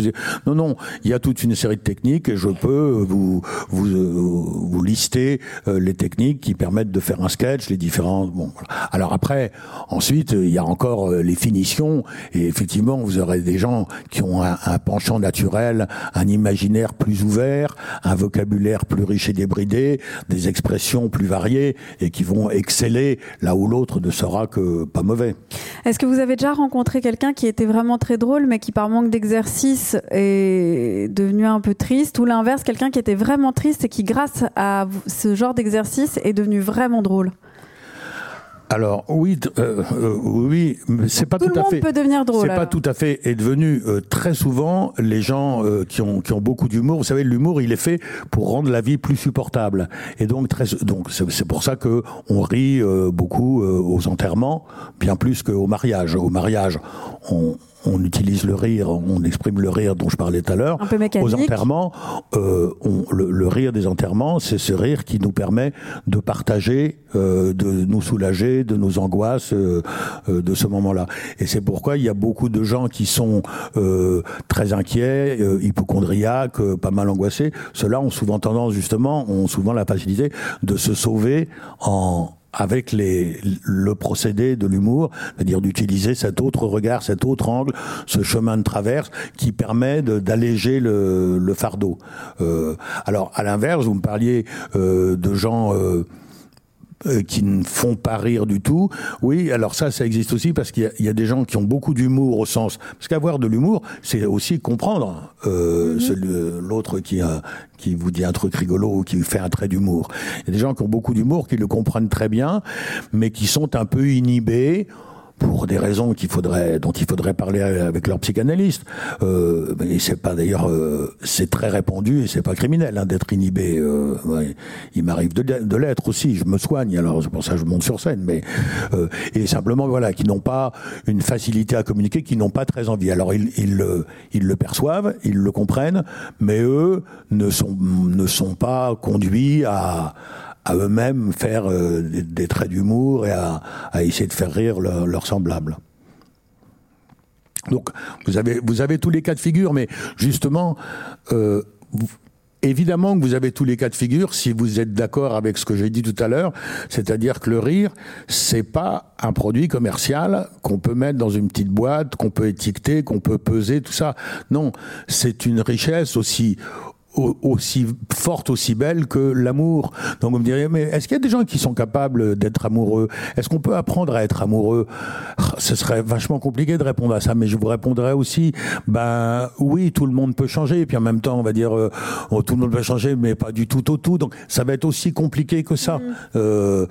non non, il y a toute une série de techniques et je peux vous vous vous lister euh, les techniques qui permettent de faire un sketch, les différents. Bon, alors après, ensuite il y a encore euh, les finitions et effectivement vous aurez des gens qui ont un, un penchant naturel, un imaginaire plus ouvert, un vocabulaire plus riche et débridé, des expressions plus variées et qui vont exceller là où l'autre ne sera que pas mauvais. Est-ce que vous avez déjà rencontré quelqu'un qui était vraiment très drôle, mais qui par manque d'exercice est devenu un peu triste, ou l'inverse, quelqu'un qui était vraiment triste et qui, grâce à ce genre d'exercice, est devenu vraiment drôle? Alors oui, euh, euh, oui, mais c'est pas Tout tout, le à monde fait. peut devenir drôle, C'est pas tout à fait est devenu euh, très souvent les gens euh, qui ont qui ont beaucoup d'humour. Vous savez, l'humour il est fait pour rendre la vie plus supportable. Et donc très donc c'est c'est pour ça que on rit euh, beaucoup euh, aux enterrements, bien plus qu'au mariage. Au mariage, on on utilise le rire, on exprime le rire dont je parlais tout à l'heure. Aux enterrements, euh, on- le, le rire des enterrements, c'est ce rire qui nous permet de partager, euh, de nous soulager de nos angoisses euh, euh, de ce moment-là. Et c'est pourquoi il y a beaucoup de gens qui sont euh, très inquiets, euh, hypochondriaques, euh, pas mal angoissés. Ceux-là ont souvent tendance, justement, ont souvent la facilité de se sauver en avec les, le procédé de l'humour, c'est-à-dire d'utiliser cet autre regard, cet autre angle, ce chemin de traverse qui permet d'alléger le, fardeau. Euh, alors, à l'inverse, vous me parliez euh, de gens euh, euh, qui ne font pas rire du tout. Oui, alors ça, ça existe aussi parce qu'il y y, a des gens qui ont beaucoup d'humour au sens. Parce qu'avoir de l'humour, c'est aussi comprendre euh, celui- l'autre qui, a- qui vous dit un truc rigolo ou qui fait un trait d'humour. Il y a des gens qui ont beaucoup d'humour, qui le comprennent très bien, mais qui sont un peu inhibés pour des raisons qu'il faudrait, dont il faudrait parler avec leur psychanalyste. Euh, mais c'est pas d'ailleurs, euh, c'est très répandu et c'est pas criminel hein, d'être inhibé. Euh, ouais. Il m'arrive de, de l'être aussi. Je me soigne, alors c'est pour ça que je monte sur scène. Mais euh, et simplement voilà, qui n'ont pas une facilité à communiquer, qui n'ont pas très envie. Alors ils, ils, le, ils le perçoivent, ils le comprennent, mais eux ne sont ne sont pas conduits à à eux-mêmes faire euh, des, traits d'humour et à, essayer de faire rire leurs semblables. Donc vous avez vous avez tous les cas de figure, mais justement. Euh, Évidemment que vous avez tous les cas de figure si vous êtes d'accord avec ce que j'ai dit tout à l'heure, c'est-à-dire que le rire, c'est pas un produit commercial qu'on peut mettre dans une petite boîte, qu'on peut étiqueter, qu'on peut peser, tout ça. Non, c'est une richesse aussi au- aussi forte, aussi belle que l'amour. Donc vous me direz, mais est-ce qu'il y a des gens qui sont capables d'être amoureux? Est-ce qu'on peut apprendre à être amoureux? Ah, Ce serait vachement compliqué de répondre à ça, mais je vous répondrai aussi, ben oui, tout le monde peut changer, et puis en même temps, on va dire, euh, oh, tout le monde peut changer, mais pas du tout au tout. Donc ça va être aussi compliqué que ça. Euh,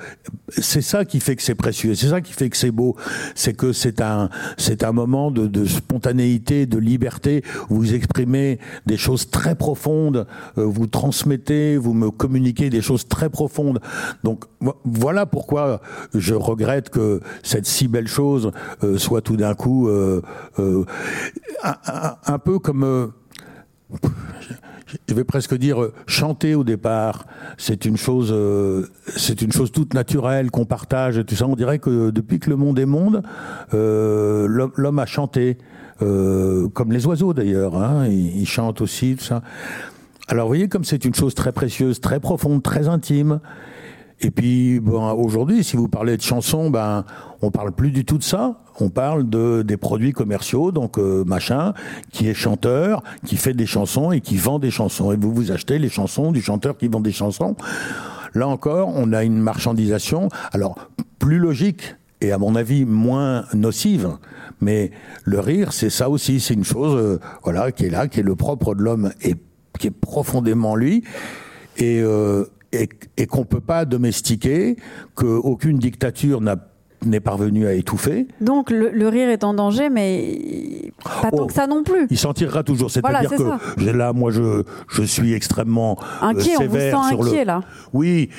c'est ça qui fait que c'est précieux, c'est ça qui fait que c'est beau, c'est que c'est un, c'est un moment de, de spontanéité, de liberté, où vous exprimez des choses très profondes, euh, vous transmettez, vous me communiquez des choses très profondes. Donc vo- voilà pourquoi je regrette que cette si belle chose euh, soit tout d'un coup euh, un, peu comme je vais presque dire chanter au départ, c'est une chose, c'est une chose toute naturelle qu'on partage. Tout ça, on dirait que depuis que le monde est monde, l'homme a chanté, comme les oiseaux d'ailleurs. Hein, ils chantent aussi, tout ça. Alors, vous voyez, comme c'est une chose très précieuse, très profonde, très intime. Et puis, bon, aujourd'hui, si vous parlez de chansons, ben, on parle plus du tout de ça. On parle de des produits commerciaux, donc euh, machin, qui est chanteur, qui fait des chansons et qui vend des chansons. Et vous vous achetez les chansons du chanteur qui vend des chansons. Là encore, on a une marchandisation. Alors, plus logique et à mon avis moins nocive. Mais le rire, c'est ça aussi. C'est une chose, euh, voilà, qui est là, qui est le propre de l'homme et qui est profondément lui. Et, euh, et, et qu'on peut pas domestiquer, qu'aucune dictature n'a n'est parvenue à étouffer. Donc le, le rire est en danger, mais pas tant Oh. que ça non plus. Il s'en tirera toujours. C'est-à-dire Voilà, c'est ça. que là, moi, je, je suis extrêmement euh, Inquiet, on vous sévère sent sur inquiet le. là. Oui.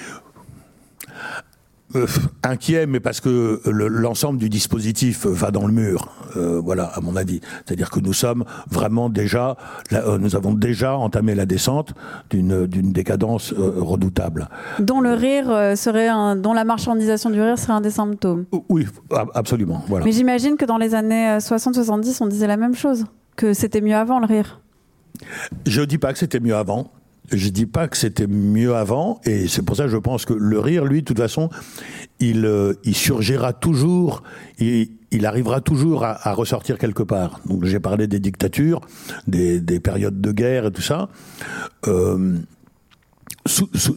Euh, inquiet, mais parce que le- l'ensemble du dispositif va dans le mur, euh, voilà, à mon avis. C'est-à-dire que nous sommes vraiment déjà, là, euh, nous avons déjà entamé la descente d'une décadence euh, redoutable. Dont le rire serait un, dont la marchandisation du rire serait un des symptômes. Oui, ab- absolument. Voilà. Mais j'imagine que dans les années 60-70, on disait la même chose, que c'était mieux avant le rire. Je dis pas que c'était mieux avant. Je dis pas que c'était mieux avant, et c'est pour ça que je pense que le rire, lui, de toute façon, il, euh, il surgira toujours, il, il arrivera toujours à, ressortir quelque part. Donc j'ai parlé des dictatures, des, des périodes de guerre et tout ça. Euh,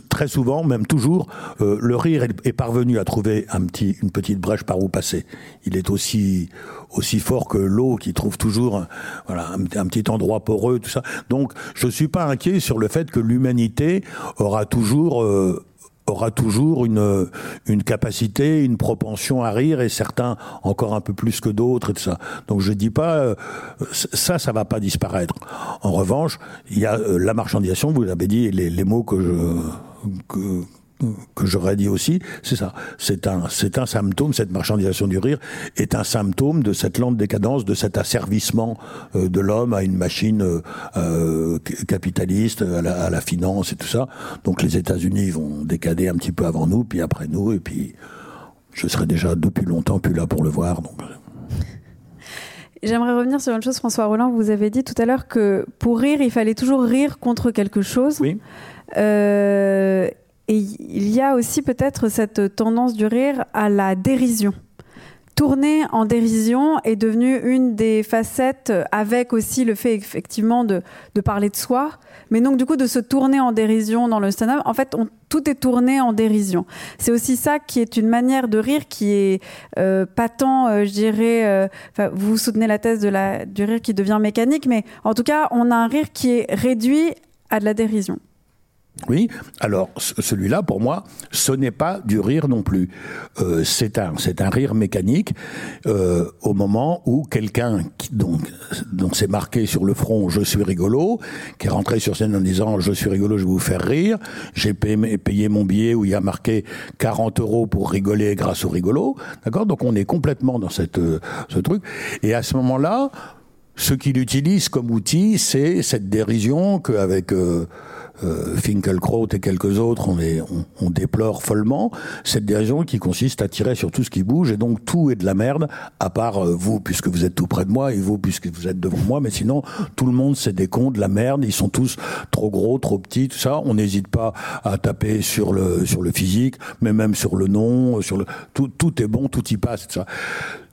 très souvent, même toujours, euh, le rire est, parvenu à trouver un petit, une petite brèche par où passer. Il est aussi aussi fort que l'eau qui trouve toujours un- voilà un petit endroit poreux, tout ça. Donc, je suis pas inquiet sur le fait que l'humanité aura toujours euh, aura toujours une, une capacité, une propension à rire, et certains encore un peu plus que d'autres, et tout ça. Donc je dis pas, euh, ça, ça va pas disparaître. En revanche, il y a euh, la marchandisation, vous l'avez dit, les, les mots que je... Que, que j'aurais dit aussi, c'est ça. C'est un, c'est un symptôme, cette marchandisation du rire est un symptôme de cette lente décadence, de cet asservissement euh, de l'homme à une machine euh, euh capitaliste, à la, à la, finance et tout ça. Donc les États-Unis vont décader un petit peu avant nous, puis après nous, et puis je serai déjà depuis longtemps plus là pour le voir. Donc. J'aimerais revenir sur une chose, François Roland. Vous avez dit tout à l'heure que pour rire, il fallait toujours rire contre quelque chose. Oui. Euh, et il y a aussi peut-être cette tendance du rire à la dérision. Tourner en dérision est devenu une des facettes, avec aussi le fait effectivement de, parler de soi, mais donc du coup de se tourner en dérision dans le stand-up. En fait, tout est tourné en dérision. C'est aussi ça qui est une manière de rire qui est euh, pas tant, euh, je dirais, euh, vous soutenez la thèse de la, du rire qui devient mécanique, mais en tout cas, on a un rire qui est réduit à de la dérision. Oui, alors celui-là, pour moi, ce n'est pas du rire non plus. Euh, c'est un, c'est un rire mécanique euh, au moment où quelqu'un donc, donc c'est marqué sur le front "Je suis rigolo", qui est rentré sur scène en disant "Je suis rigolo, je vais vous faire rire". J'ai payé, payé mon billet où il y a marqué 40 euros pour rigoler grâce au rigolo. D'accord, donc on est complètement dans cette euh, ce truc. Et à ce moment-là, ce qu'il utilise comme outil, c'est cette dérision qu'avec euh, euh, Finkelkraut et quelques autres, on, déplore follement cette dérision qui consiste à tirer sur tout ce qui bouge et donc tout est de la merde, à part euh, vous puisque vous êtes tout près de moi et vous puisque vous êtes devant moi, mais sinon tout le monde c'est des cons, de la merde, ils sont tous trop gros, trop petits, tout ça. On n'hésite pas à taper sur le sur physique, mais même sur le nom, sur le tout, tout est bon, tout y passe, tout ça.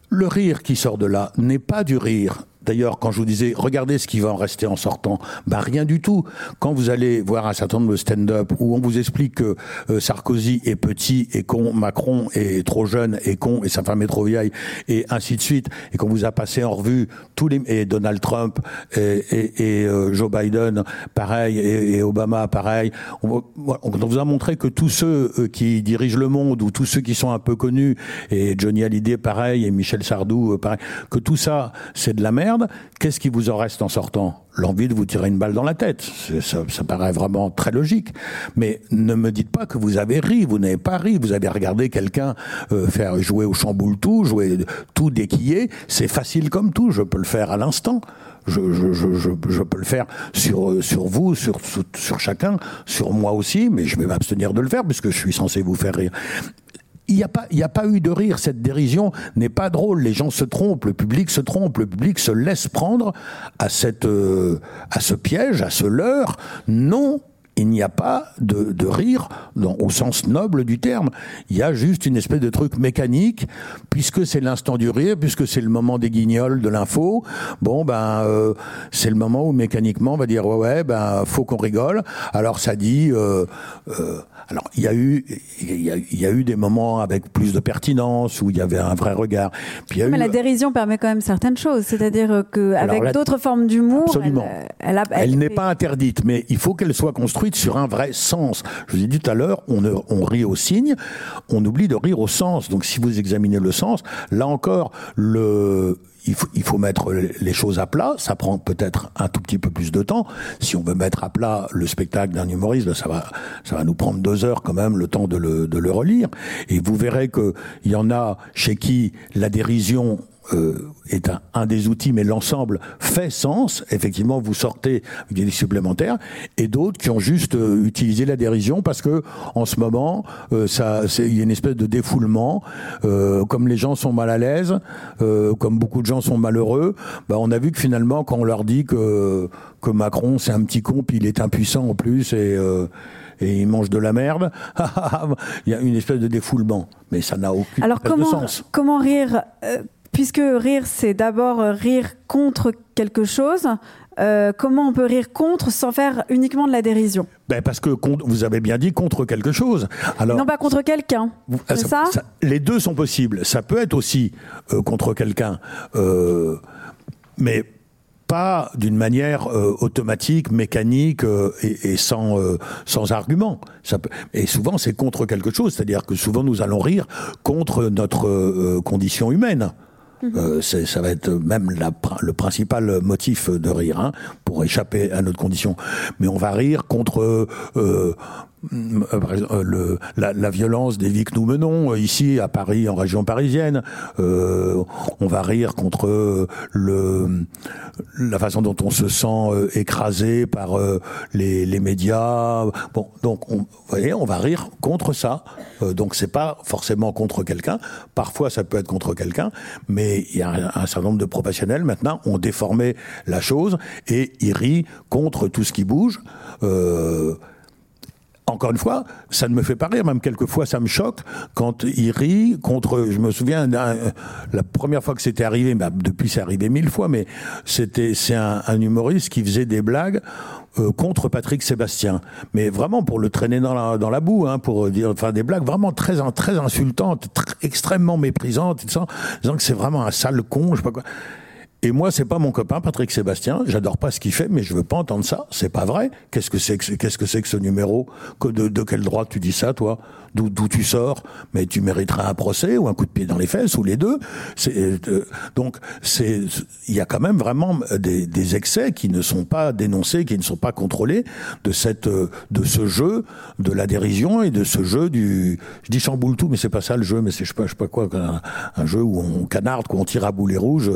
Le rire qui sort de là n'est pas du rire D'ailleurs, quand je vous disais, regardez ce qui va en rester en sortant, ben rien du tout. Quand vous allez voir un certain nombre de stand-up où on vous explique que euh, Sarkozy est petit et con, Macron est trop jeune et con et sa femme est trop vieille et ainsi de suite, et qu'on vous a passé en revue tous les et Donald Trump et euh, Joe Biden pareil et, Obama pareil, on, on, vous a montré que tous ceux euh, qui dirigent le monde ou tous ceux qui sont un peu connus et Johnny Hallyday pareil et Michel Sardou pareil, que tout ça c'est de la merde qu'est-ce qui vous en reste en sortant? L'envie de vous tirer une balle dans la tête. Ça, paraît vraiment très logique. Mais ne me dites pas que vous avez ri, vous n'avez pas ri, vous avez regardé quelqu'un euh, faire jouer au chamboule tout, jouer tout déquiller. C'est facile comme tout, je peux le faire à l'instant. Je, peux le faire sur, sur vous, sur, sur chacun, sur moi aussi, mais je vais m'abstenir de le faire puisque je suis censé vous faire rire il n'y a, pas, a pas eu de rire. Cette dérision n'est pas drôle. Les gens se trompent, le public se trompe, le public se laisse prendre à, cette, euh, à ce piège, à ce leurre. Non, il n'y a pas de, de rire au sens noble du terme. Il y a juste une espèce de truc mécanique, puisque c'est l'instant du rire, puisque c'est le moment des guignols de l'info. Bon, ben, euh, c'est le moment où mécaniquement on va dire ouais, ouais, ben, faut qu'on rigole. Alors ça dit. Euh, euh, alors, il y a eu, il y a, il y a eu des moments avec plus de pertinence où il y avait un vrai regard. Puis il y a mais la dérision permet quand même certaines choses, c'est-à-dire que avec d'autres formes d'humour, elle, elle, elle, elle n'est pas interdite, mais il faut qu'elle soit construite sur un vrai sens. Je vous ai dit tout à l'heure, on, on rit au signe, on oublie de rire au sens. Donc, si vous examinez le sens, là encore, le il faut, il faut mettre les choses à plat. Ça prend peut-être un tout petit peu plus de temps. Si on veut mettre à plat le spectacle d'un humoriste, ça va, ça va nous prendre deux heures quand même, le temps de le, de le relire. Et vous verrez qu'il y en a chez qui la dérision euh, est un, un, des outils, mais l'ensemble fait sens. Effectivement, vous sortez des supplémentaires, et d'autres qui ont juste euh, utilisé la dérision parce que en ce moment, euh, ça, il y a une espèce de défoulement. Comme les gens sont mal à l'aise, comme beaucoup de gens sont malheureux, bah, on a vu que finalement, quand on leur dit que que Macron c'est un petit con, puis il est impuissant en plus et et il mange de la merde. il y a une espèce de défoulement, mais ça n'a aucune Alors comment, sens. comment rire puisque rire, c'est d'abord rire contre quelque chose, euh, comment on peut rire contre sans faire uniquement de la dérision? Ben Parce que vous avez bien dit contre quelque chose. Alors, non pas contre quelqu'un. C'est ça, Les deux sont possibles. Ça peut être aussi euh, contre quelqu'un. Euh, mais pas d'une manière euh, automatique, mécanique euh, et, et, sans euh, sans argument. Ça peut, et souvent c'est contre quelque chose, c'est-à-dire que souvent nous allons rire contre notre condition humaine. Euh, ça va être même la, le principal motif de rire, hein, pour échapper à notre condition. Mais on va rire contre euh, le, la, la, violence des vies que nous menons ici à Paris, en région parisienne. Euh, on va rire contre le, la façon dont on se sent écrasé par les, les, médias. Bon, donc on, vous voyez, on va rire contre ça. donc c'est pas forcément contre quelqu'un. Parfois ça peut être contre quelqu'un, mais il y a un, un, certain nombre de professionnels maintenant ont déformé la chose et ils rient contre tout ce qui bouge. Euh, encore une fois, ça ne me fait pas rire, même quelquefois ça me choque quand il rit contre. Je me souviens la première fois que c'était arrivé, bah, depuis c'est arrivé mille fois, mais c'était c'est un, humoriste qui faisait des blagues euh, contre Patrick Sébastien, mais vraiment pour le traîner dans la dans la boue, hein, pour dire, enfin des blagues vraiment très très insultantes, extrêmement méprisantes, disant, disant que c'est vraiment un sale con, je sais pas quoi. Et moi, c'est pas mon copain Patrick Sébastien. J'adore pas ce qu'il fait, mais je veux pas entendre ça. C'est pas vrai. Qu'est-ce que c'est que ce numéro? De quel droit tu dis ça, toi? D'où tu sors Mais tu mériteras un procès ou un coup de pied dans les fesses ou les deux. Euh, donc il y a quand même vraiment des, des, excès qui ne sont pas dénoncés, qui ne sont pas contrôlés de cette de ce jeu de la dérision et de ce jeu du je dis chamboule tout, mais c'est pas ça le jeu, mais c'est je sais pas quoi un, jeu où on canarde, où on tire à boulet rouge.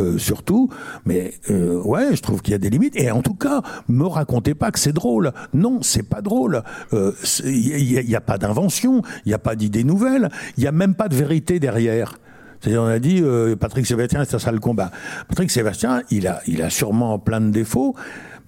Euh, surtout. Mais euh, ouais, je trouve qu'il y a des limites. Et en tout cas, me racontez pas que c'est drôle. Non, c'est pas drôle. Il euh, n'y a, pas d'invention, il n'y a pas d'idée nouvelle, il n'y a même pas de vérité derrière. C'est-à-dire, on a dit, euh, Patrick Sébastien, c'est ça le combat. Patrick Sébastien, il a, il a sûrement plein de défauts,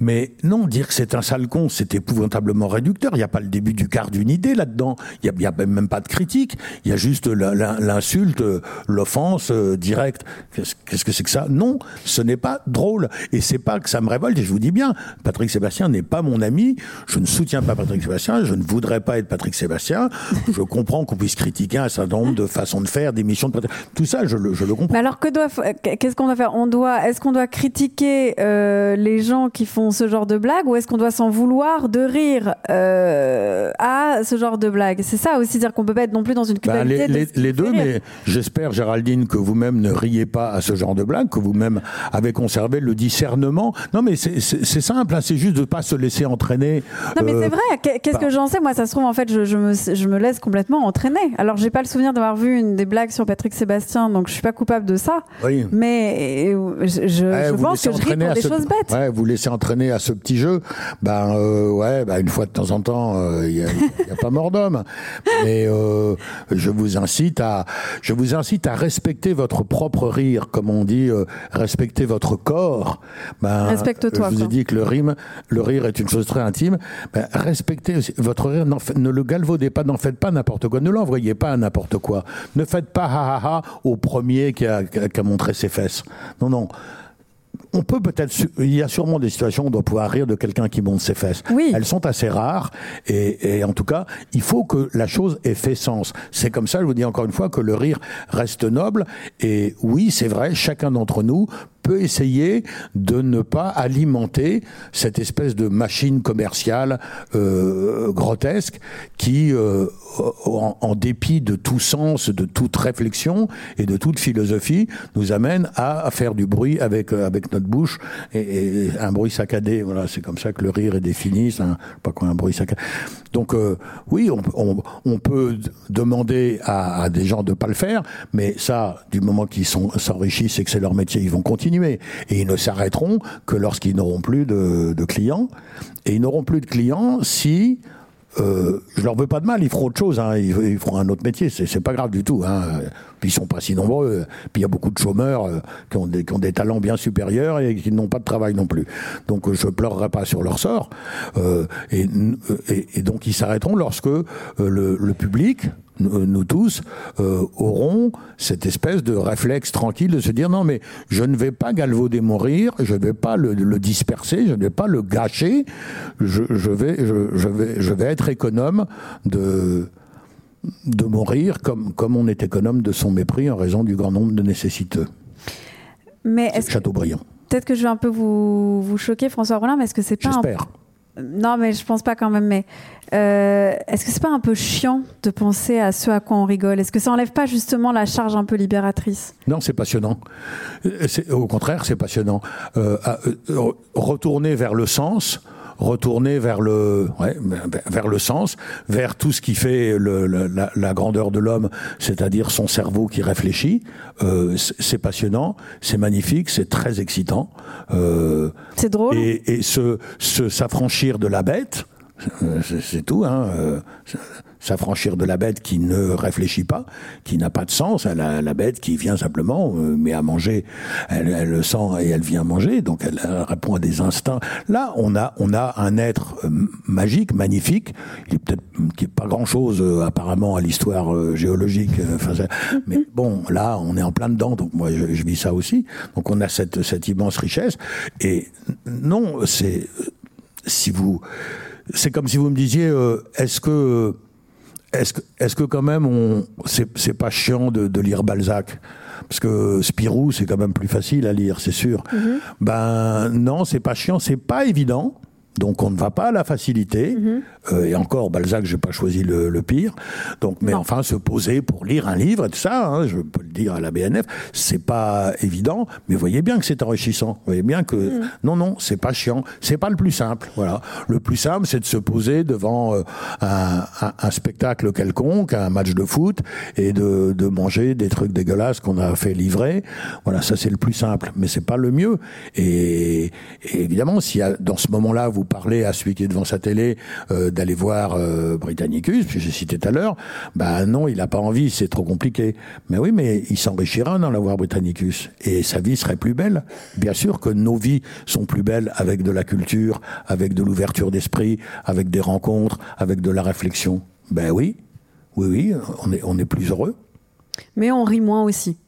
mais non, dire que c'est un sale con, c'est épouvantablement réducteur. Il n'y a pas le début du quart d'une idée là-dedans. Il n'y a, même pas de critique. Il y a juste l'insulte, l'offense euh, directe. Qu'est-ce que c'est que ça? Non, ce n'est pas drôle. Et c'est pas que ça me révolte. Et je vous dis bien, Patrick Sébastien n'est pas mon ami. Je ne soutiens pas Patrick Sébastien. Je ne voudrais pas être Patrick Sébastien. Je comprends qu'on puisse critiquer un certain nombre de façons de faire, d'émissions de Tout ça, je le, comprends. Alors, qu'est-ce qu'on doit faire? On doit, est-ce qu'on doit critiquer euh, les gens qui font ce genre de blague ou est-ce qu'on doit s'en vouloir de rire euh, à ce genre de blague? C'est ça aussi, dire qu'on peut pas être non plus dans une bah, culpabilité. les, les, deux, mais j'espère, Géraldine, que vous-même ne riez pas à ce genre de blague, que vous-même avez conservé le discernement. Non, mais c'est simple, hein, c'est juste de pas se laisser entraîner. Non, mais c'est vrai. Qu'est-ce que j'en sais? Moi, ça se trouve, en fait, je, je, me, je me laisse complètement entraîner. Alors, j'ai pas le souvenir d'avoir vu une des blagues sur Patrick Sébastien, donc je suis pas coupable de ça. Oui. Mais je, je, je pense que je ris pour des ce... choses bêtes. Ouais, vous laissez entraîner à ce petit jeu, ben euh, ouais, ben une fois de temps en temps, il euh, n'y a, pas mort d'homme. Mais euh, je vous incite à, je vous incite à respecter votre propre rire, comme on dit, respecter votre corps. Ben, Respecte-toi. Je vous ai dit que le rime, le rire est une chose très intime. Ben, respectez votre rire. Ne le galvaudez pas, n'en faites pas n'importe quoi. Ne l'envoyez pas à n'importe quoi. Ne faites pas ha ha ha au premier qui a, qui a montré ses fesses. Non non on peut peut-être, il y a sûrement des situations où on doit pouvoir rire de quelqu'un qui monte ses fesses. Oui. Elles sont assez rares et, et, en tout cas, il faut que la chose ait fait sens. C'est comme ça, je vous dis encore une fois, que le rire reste noble. Et oui, c'est vrai, chacun d'entre nous peut essayer de ne pas alimenter cette espèce de machine commerciale euh, grotesque qui, euh, en, dépit de tout sens, de toute réflexion et de toute philosophie, nous amène à, faire du bruit avec euh, avec notre bouche et, un bruit saccadé. Voilà, c'est comme ça que le rire est défini. C'est pas quoi un bruit saccadé. Donc oui, on, peut demander à, à, des gens de pas le faire, mais ça, du moment qu'ils s'enrichissent et que c'est leur métier, ils vont continuer et ils ne s'arrêteront que lorsqu'ils n'auront plus de, clients. Et ils n'auront plus de clients si euh, je leur veux pas de mal, ils feront autre chose, hein. ils, feront un autre métier, c'est pas grave du tout. Hein. Puis ils sont pas si nombreux. Puis il y a beaucoup de chômeurs euh, qui, ont des, talents bien supérieurs et qui n'ont pas de travail non plus. Donc je pleurerai pas sur leur sort. Euh, et, donc ils s'arrêteront lorsque euh, le, public, nous tous, euh, auront cette espèce de réflexe tranquille de se dire non mais je ne vais pas galvauder mon rire, je ne vais pas le, le, disperser, je ne vais pas le gâcher, je, je vais, je, je, vais, je vais être économe de de mourir comme, comme on est économe de son mépris en raison du grand nombre de nécessiteux. Mais est-ce Chateaubriand. peut-être que je vais un peu vous, vous choquer, François Rollin, mais est-ce que c'est pas. J'espère. Non, mais je pense pas quand même. Mais euh, est-ce que c'est pas un peu chiant de penser à ce à quoi on rigole? Est-ce que ça enlève pas justement la charge un peu libératrice? Non, c'est passionnant. Euh, au contraire, c'est passionnant. Euh, euh, retourner vers le sens retourner vers le, ouais, vers le sens, vers tout ce qui fait le, la, la, grandeur de l'homme, c'est-à-dire son cerveau qui réfléchit. Euh, c'est passionnant, c'est magnifique, c'est très excitant. Euh, c'est drôle. Et, et se s'affranchir de la bête, c'est tout. Hein, euh, s'affranchir de la bête qui ne réfléchit pas, qui n'a pas de sens, la, la bête qui vient simplement, euh, mais à manger, elle, elle, le sent et elle vient manger, donc elle, répond à des instincts. Là, on a, on a un être euh, magique, magnifique, il est peut-être qui est pas grand-chose euh, apparemment à l'histoire géologique, mais bon, là, on est en plein dedans, donc moi, je, je vis ça aussi. Donc on a cette, cette immense richesse, et non, c'est si vous, c'est comme si vous me disiez, est-ce que est-ce que, est-ce que quand même, on, c'est, c'est pas chiant de, de, lire Balzac? Parce que Spirou, c'est quand même plus facile à lire, c'est sûr. Mm-hmm. Ben non, c'est pas chiant, c'est pas évident. Donc on ne va pas à la facilité. -hmm. euh, et encore, Balzac, j'ai pas choisi le, le, pire. Donc, mais non. enfin, se poser pour lire un livre et tout ça, hein, je peux le dire à la BNF, c'est pas évident. Mais voyez bien que c'est enrichissant. Voyez bien que -hmm. non, non, c'est pas chiant. C'est pas le plus simple. Voilà. Le plus simple, c'est de se poser devant euh, un, un, un, spectacle quelconque, un match de foot, et de, de manger des trucs dégueulasses qu'on a fait livrer. Voilà, ça c'est le plus simple. Mais c'est pas le mieux. Et, et évidemment, si dans ce moment-là vous parlez à celui qui est devant sa télé euh, d'aller voir euh, Britannicus, puis j'ai cité tout à l'heure, bah non, il n'a pas envie, c'est trop compliqué. Mais oui, mais il s'enrichira d'en avoir Britannicus. Et sa vie serait plus belle. Bien sûr que nos vies sont plus belles avec de la culture, avec de l'ouverture d'esprit, avec des rencontres, avec de la réflexion. Ben oui, oui, oui, on est, on est plus heureux. Mais on rit moins aussi.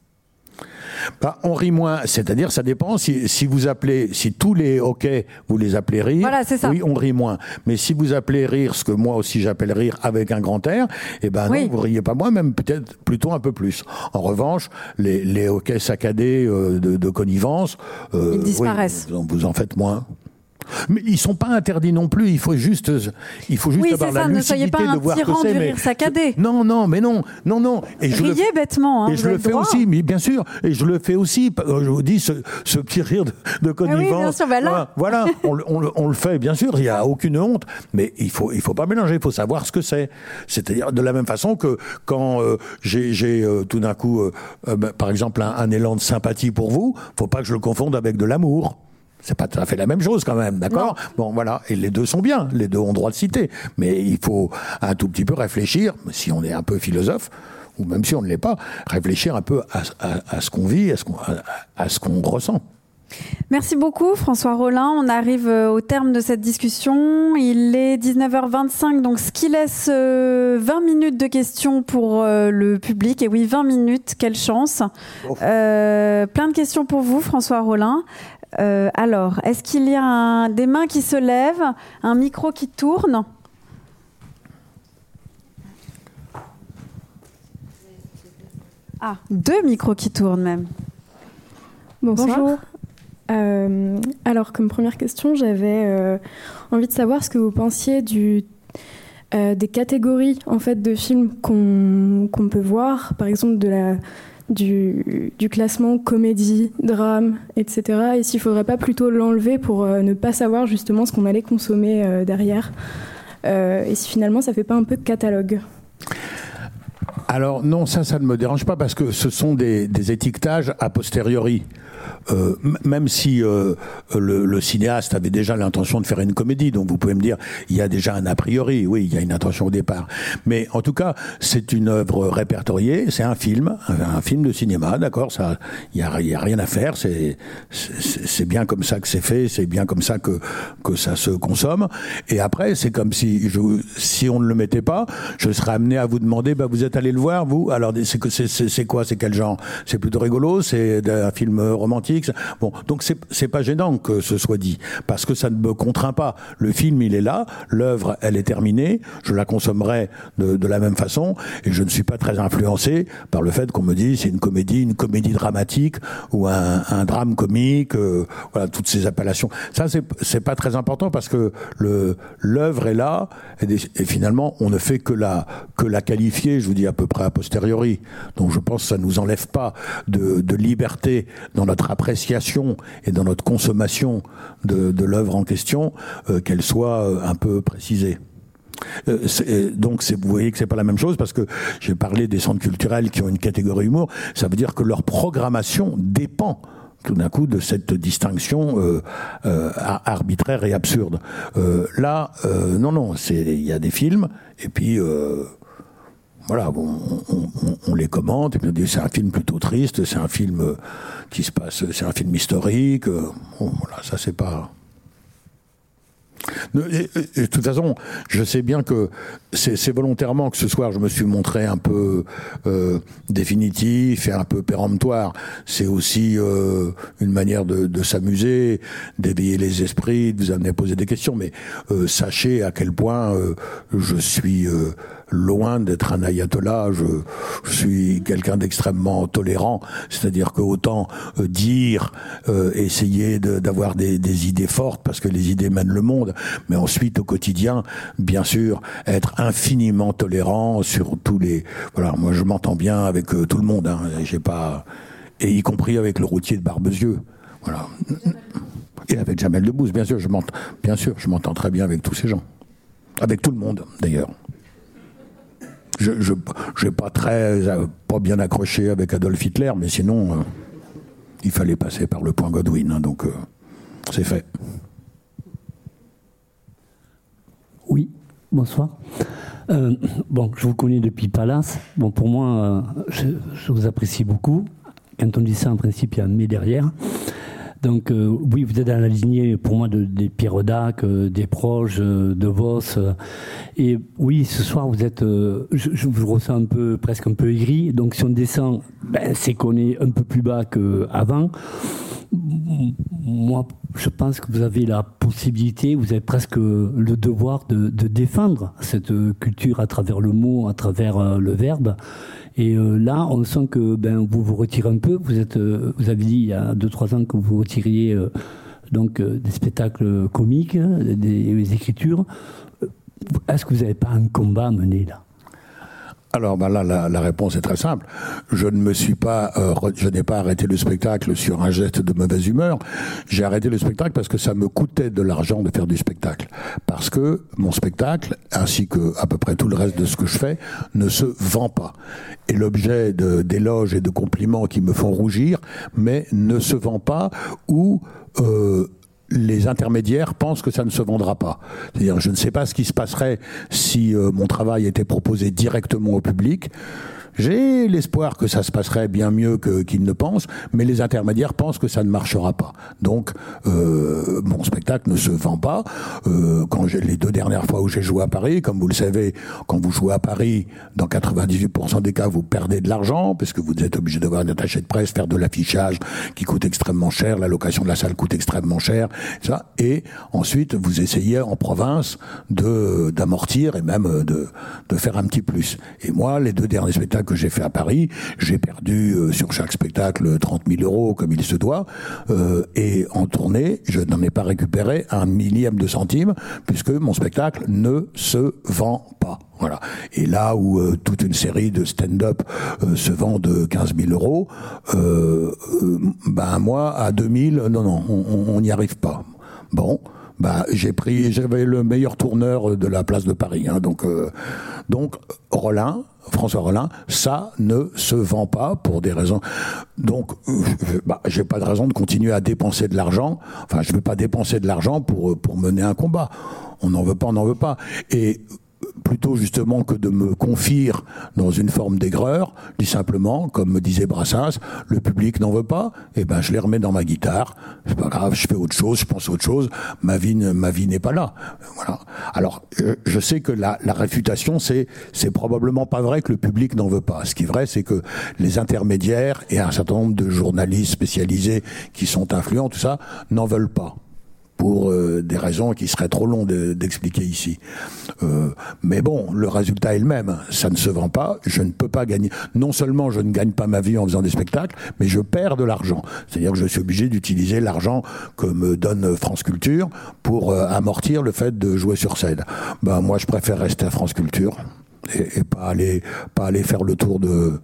Bah, on rit moins, c'est-à-dire ça dépend si, si, vous appelez, si tous les hockey vous les appelez rire, voilà, ça. oui on rit moins. Mais si vous appelez rire ce que moi aussi j'appelle rire avec un grand air, eh ben oui. non, vous riez pas moins, même peut-être plutôt un peu plus. En revanche, les, les hockey saccadés euh, de, de, connivence, euh, ils disparaissent. Oui, vous en faites moins. Mais ils sont pas interdits non plus. Il faut juste, il faut juste oui, avoir ça, la ne lucidité pas de voir que c'est. Mais saccadé. non, non, mais non, non, non. Et je Riez le, bêtement. Hein, et je le fais droit. aussi, mais bien sûr. Et je le fais aussi. Je vous dis ce, ce petit rire de, de connivence. Ah oui, bien sûr, bah là... Voilà, on, on, on, le fait, bien sûr. Il n'y a aucune honte, mais il faut, il faut pas mélanger. Il faut savoir ce que c'est. C'est-à-dire de la même façon que quand euh, j'ai euh, tout d'un coup, euh, bah, par exemple, un, un élan de sympathie pour vous, faut pas que je le confonde avec de l'amour. C'est pas tout à fait la même chose quand même, d'accord Bon, voilà. Et les deux sont bien, les deux ont droit de citer. Mais il faut un tout petit peu réfléchir, si on est un peu philosophe, ou même si on ne l'est pas, réfléchir un peu à, à, à ce qu'on vit, à ce qu'on à ce qu'on ressent. Merci beaucoup François Rollin. On arrive euh, au terme de cette discussion. Il est 19h25, donc ce qui laisse 20 euh, minutes de questions pour euh, le public. Et oui, 20 minutes, quelle chance. Oh. Euh, plein de questions pour vous François Rollin. Euh, alors, est-ce qu'il y a un, des mains qui se lèvent, un micro qui tourne? Ah, deux micros qui tournent même. Bonsoir. Bonjour. Euh, alors, comme première question, j'avais euh, envie de savoir ce que vous pensiez du, des catégories en fait de films qu'on qu peut voir, par exemple de la du, classement comédie, drame, etc. Et s'il ne faudrait pas plutôt l'enlever pour euh, ne pas savoir justement ce qu'on allait consommer euh, derrière. Euh, et si finalement ça ne fait pas un peu de catalogue alors non, ça, ça ne me dérange pas parce que ce sont des étiquetages a posteriori. Euh, même si euh, le, le, cinéaste avait déjà l'intention de faire une comédie, donc vous pouvez me dire, il y a déjà un a priori, oui, il y a une intention au départ. Mais en tout cas, c'est une œuvre répertoriée, c'est un film, un, film de cinéma, d'accord, ça, il y a, rien à faire, c'est c'est bien comme ça que c'est fait, c'est bien comme ça que que ça se consomme. Et après, c'est comme si je, si on ne le mettait pas, je serais amené à vous demander, bah, vous êtes allé le voir, vous? Alors, c'est quoi? C'est quel genre? C'est plutôt rigolo? C'est un film romantique? Bon, donc c'est pas gênant que ce soit dit, parce que ça ne me contraint pas. Le film, il est là, l'œuvre, elle est terminée, je la consommerai de, la même façon, et je ne suis pas très influencé par le fait qu'on me dise c'est une comédie, une comédie dramatique ou un, drame comique, euh, voilà, toutes ces appellations. Ça, c'est pas très important parce que l'œuvre est là, et, finalement, on ne fait que la qualifier, je vous dis à peu près a posteriori. Donc je pense que ça nous enlève pas de, de liberté dans notre appréciation et dans notre consommation de, l'œuvre en question, euh, qu'elle soit euh, un peu précisée. Euh, donc vous voyez que c'est pas la même chose parce que j'ai parlé des centres culturels qui ont une catégorie humour. Ça veut dire que leur programmation dépend tout d'un coup de cette distinction arbitraire et absurde. Là, non, non, il y a des films et puis voilà, on, les commente et puis on dit c'est un film plutôt triste, c'est un film qui se passe, c'est un film historique. Bon, voilà, ça c'est pas. De, toute façon, je sais bien que c'est volontairement que ce soir je me suis montré un peu euh, définitif et un peu péremptoire. C'est aussi euh, une manière de, s'amuser, d'éveiller les esprits, de vous amener à poser des questions. Mais euh, sachez à quel point euh, je suis euh, loin d'être un ayatollah. Je, suis quelqu'un d'extrêmement tolérant, c'est-à-dire que autant euh, dire, euh, essayer d'avoir des, des, idées fortes, parce que les idées mènent le monde, mais ensuite au quotidien, bien sûr, être infiniment tolérant sur tous les. Voilà, moi je m'entends bien avec euh, tout le monde. Hein, J'ai pas et y compris avec le routier de Barbezieux. Voilà. Et avec Jamel Debbouze, bien sûr, je m'entends, bien sûr, je m'entends très bien avec tous ces gens, avec tout le monde d'ailleurs je j'ai pas très pas bien accroché avec Adolf Hitler, mais sinon euh, il fallait passer par le point Godwin, hein, donc euh, c'est fait. Oui, bonsoir. Euh, bon, je vous connais depuis Palace. Bon, pour moi, je, je, vous apprécie beaucoup. Quand on dit ça, en principe, il y a un mais derrière. Donc euh, oui, vous êtes dans la lignée pour moi de, des Pierre Dac, euh, des proches, euh, de Vos. et oui, ce soir vous êtes, je, je, vous ressens un peu, presque un peu aigri. Donc si on descend, ben, c'est qu'on est un peu plus bas qu'avant. Moi, je pense que vous avez la possibilité, vous avez presque le devoir de, de défendre cette culture à travers le mot, à travers le verbe. Et euh, là, on sent que ben, vous vous retirez un peu. Vous, êtes, euh, vous avez dit il y a 2-3 ans que vous vous retiriez euh, donc, des spectacles comiques, des, des écritures. Est-ce que vous n'avez pas un combat à mener là? Alors ben là, la, réponse est très simple. Je ne me suis pas, euh, je n'ai pas arrêté le spectacle sur un geste de mauvaise humeur. J'ai arrêté le spectacle parce que ça me coûtait de l'argent de faire du spectacle. Parce que mon spectacle, ainsi que à peu près tout le reste de ce que je fais, ne se vend pas. Et l'objet d'éloges et de compliments qui me font rougir, mais ne se vend pas ou euh, les intermédiaires pensent que ça ne se vendra pas. C'est-à-dire, je ne sais pas ce qui se passerait si euh, mon travail était proposé directement au public. J'ai l'espoir que ça se passerait bien mieux qu'ils ne pensent, mais les intermédiaires pensent que ça ne marchera pas. Donc, euh, mon spectacle ne se vend pas. Euh, quand j'ai les deux dernières fois où j'ai joué à Paris, comme vous le savez, quand vous jouez à Paris, dans 98% des cas, vous perdez de l'argent parce que vous êtes obligé d'avoir un attaché de presse, faire de l'affichage qui coûte extrêmement cher, la location de la salle coûte extrêmement cher, ça. Et ensuite, vous essayez en province de d'amortir et même de de faire un petit plus. Et moi, les deux derniers spectacles que j'ai fait à Paris, j'ai perdu euh, sur chaque spectacle 30 000 euros comme il se doit, euh, et en tournée, je n'en ai pas récupéré un millième de centime puisque mon spectacle ne se vend pas. Voilà. Et là où euh, toute une série de stand-up euh, se vend de 15 000 euros, euh, ben moi à 2000, non non, on n'y arrive pas. Bon, bah j'ai pris, j'avais le meilleur tourneur de la place de Paris, hein, donc donc Rollin François Rollin, ça ne se vend pas pour des raisons. Donc, bah, j'ai pas de raison de continuer à dépenser de l'argent. Enfin, je veux pas dépenser de l'argent pour pour mener un combat. On n'en veut pas, on n'en veut pas. Et plutôt justement que de me confier dans une forme d'aigreur, dis simplement, comme me disait Brassens, le public n'en veut pas, et eh ben je les remets dans ma guitare. C'est pas grave, je fais autre chose, je pense autre chose. Ma vie, ma vie n'est pas là. Voilà. Alors, je sais que la, la réfutation, c'est c'est probablement pas vrai que le public n'en veut pas. Ce qui est vrai, c'est que les intermédiaires et un certain nombre de journalistes spécialisés qui sont influents, tout ça, n'en veulent pas pour euh, des raisons qui seraient trop longues d'expliquer ici. Euh, mais bon, le résultat est le même. Ça ne se vend pas. Je ne peux pas gagner. Non seulement je ne gagne pas ma vie en faisant des spectacles, mais je perds de l'argent. C'est-à-dire que je suis obligé d'utiliser l'argent que me donne France Culture pour euh, amortir le fait de jouer sur scène. Ben moi, je préfère rester à France Culture et, et pas aller pas aller faire le tour de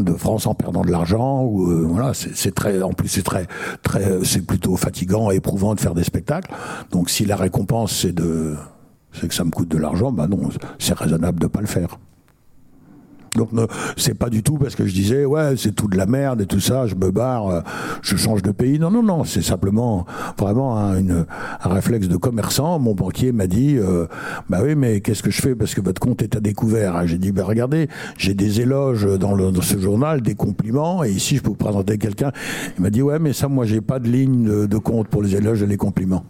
de France en perdant de l'argent ou euh, voilà c'est très en plus c'est très très c'est plutôt fatigant et éprouvant de faire des spectacles. Donc si la récompense c'est de c'est que ça me coûte de l'argent ben non c'est raisonnable de pas le faire donc c'est pas du tout parce que je disais ouais c'est tout de la merde et tout ça, je me barre, euh, je change de pays. Non non non, c'est simplement vraiment un, une, un réflexe de commerçant. Mon banquier m'a dit euh, bah oui mais qu'est-ce que je fais parce que votre compte est à découvert. J'ai dit bah regardez j'ai des éloges dans, le, ce journal, des compliments et ici je peux vous présenter quelqu'un. Il m'a dit ouais mais ça moi j'ai pas de ligne de, compte pour les éloges et les compliments.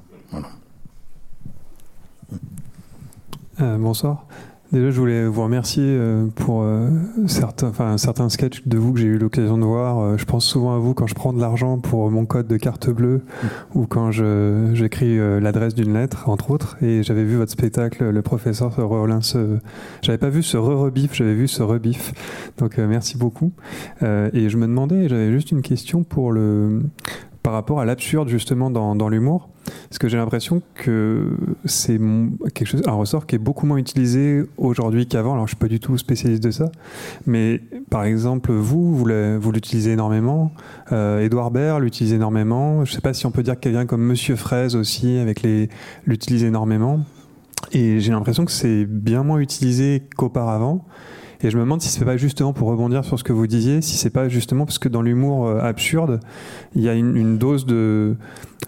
Euh, bonsoir. Déjà, je voulais vous remercier euh, pour euh, certains, enfin, certains sketchs de vous que j'ai eu l'occasion de voir. Euh, je pense souvent à vous quand je prends de l'argent pour mon code de carte bleue mm. ou quand j'écris l'adresse d'une lettre, entre autres. Et j'avais vu votre spectacle, le professeur Rollin. Ce... J'avais pas vu ce re-rebif, j'avais vu ce rebif. Donc merci beaucoup. et je me demandais, j'avais juste une question pour le par rapport à l'absurde justement dans, dans l'humour. Parce que j'ai l'impression que c'est quelque chose, un ressort qui est beaucoup moins utilisé aujourd'hui qu'avant. Alors je suis pas du tout spécialiste de ça, mais par exemple vous, vous l'utilisez énormément. Euh, Edouard Baird l'utilise énormément. Je sais pas si on peut dire que quelqu'un comme Monsieur Fraise aussi, avec les l'utilise énormément. Et j'ai l'impression que c'est bien moins utilisé qu'auparavant. Et je me demande si c'est pas justement pour rebondir sur ce que vous disiez, si c'est pas justement parce que dans l'humour euh, absurde, il y a une, dose de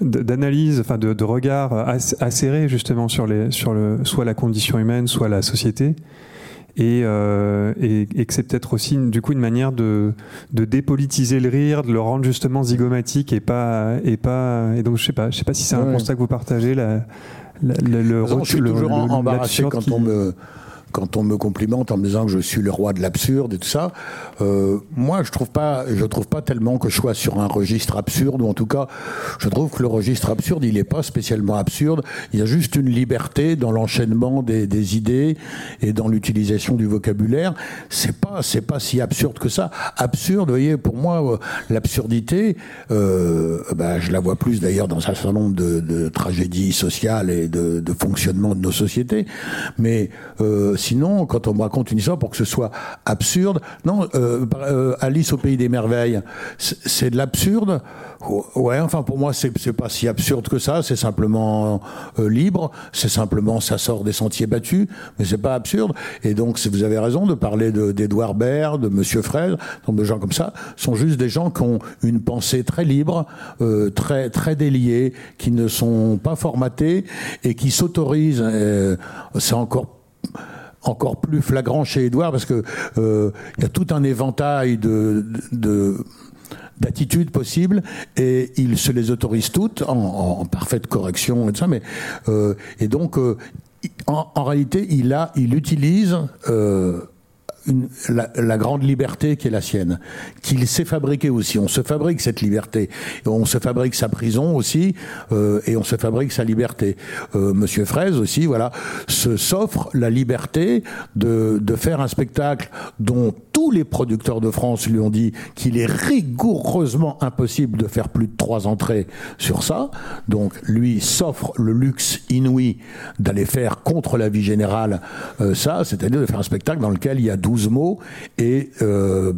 d'analyse, enfin de, de regard acéré justement sur les sur le soit la condition humaine, soit la société. Et, euh, et, et, que c'est peut-être aussi du coup une manière de, de dépolitiser le rire, de le rendre justement zygomatique et pas et pas et donc je sais pas, je sais pas si c'est un constat que vous partagez la, la, le, le, je suis toujours embarrassé quand on me quand on me complimente en me disant que je suis le roi de l'absurde et tout ça, euh, moi je trouve pas, je trouve pas tellement que je sois sur un registre absurde ou en tout cas, je trouve que le registre absurde il est pas spécialement absurde. Il y a juste une liberté dans l'enchaînement des, idées et dans l'utilisation du vocabulaire. C'est pas, c'est pas si absurde que ça. Absurde, vous voyez, pour moi, euh, l'absurdité, bah, je la vois plus d'ailleurs dans un certain nombre de, de tragédies sociales et de, de, fonctionnement de nos sociétés. Mais euh, sinon, quand on me raconte une histoire pour que ce soit absurde, non, euh, euh, Alice au pays des merveilles, c'est de l'absurde? Ouais, enfin pour moi c'est pas si absurde que ça. C'est simplement euh, libre. C'est simplement ça sort des sentiers battus, mais c'est pas absurde. Et donc vous avez raison de parler d'Edouard Baird, de Monsieur Fraise, de gens comme ça, sont juste des gens qui ont une pensée très libre, très très déliée, qui ne sont pas formatés et qui s'autorisent. c'est encore encore plus flagrant chez Édouard parce que euh, il y a tout un éventail de, de d'attitudes possibles et il se les autorise toutes en, en parfaite correction et tout ça mais euh, et donc euh, en, en, réalité il a il utilise euh, une, la, la, grande liberté qui est la sienne, qu'il s'est fabriqué aussi. On se fabrique cette liberté, on se fabrique sa prison aussi, euh, et on se fabrique sa liberté. Euh, Monsieur Fraise aussi, voilà, se s'offre la liberté de, de faire un spectacle dont tous les producteurs de France lui ont dit qu'il est rigoureusement impossible de faire plus de trois entrées sur ça. Donc lui s'offre le luxe inouï d'aller faire contre la vie générale euh, ça, c'est-à-dire de faire un spectacle dans lequel il y a 12 12 mots et euh,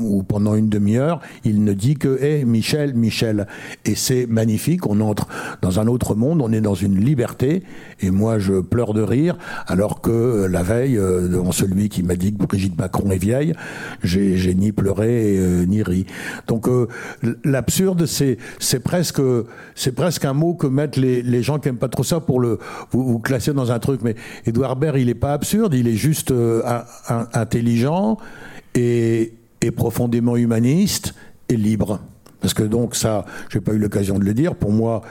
ou pendant une demi-heure, il ne dit que hé Michel, Michel. Et c'est magnifique, on entre dans un autre monde, on est dans une liberté et moi je pleure de rire alors que la veille, euh, devant celui qui m'a dit que Brigitte Macron est vieille, j'ai ni pleuré ni ri. Donc l'absurde, c'est presque, presque un mot que mettent les, les gens qui n'aiment pas trop ça pour le, vous, vous classer dans un truc. Mais Edouard Baird, il n'est pas absurde, il est juste euh, intelligent et, profondément humaniste et libre. Parce que donc ça, j'ai pas eu l'occasion de le dire, pour moi,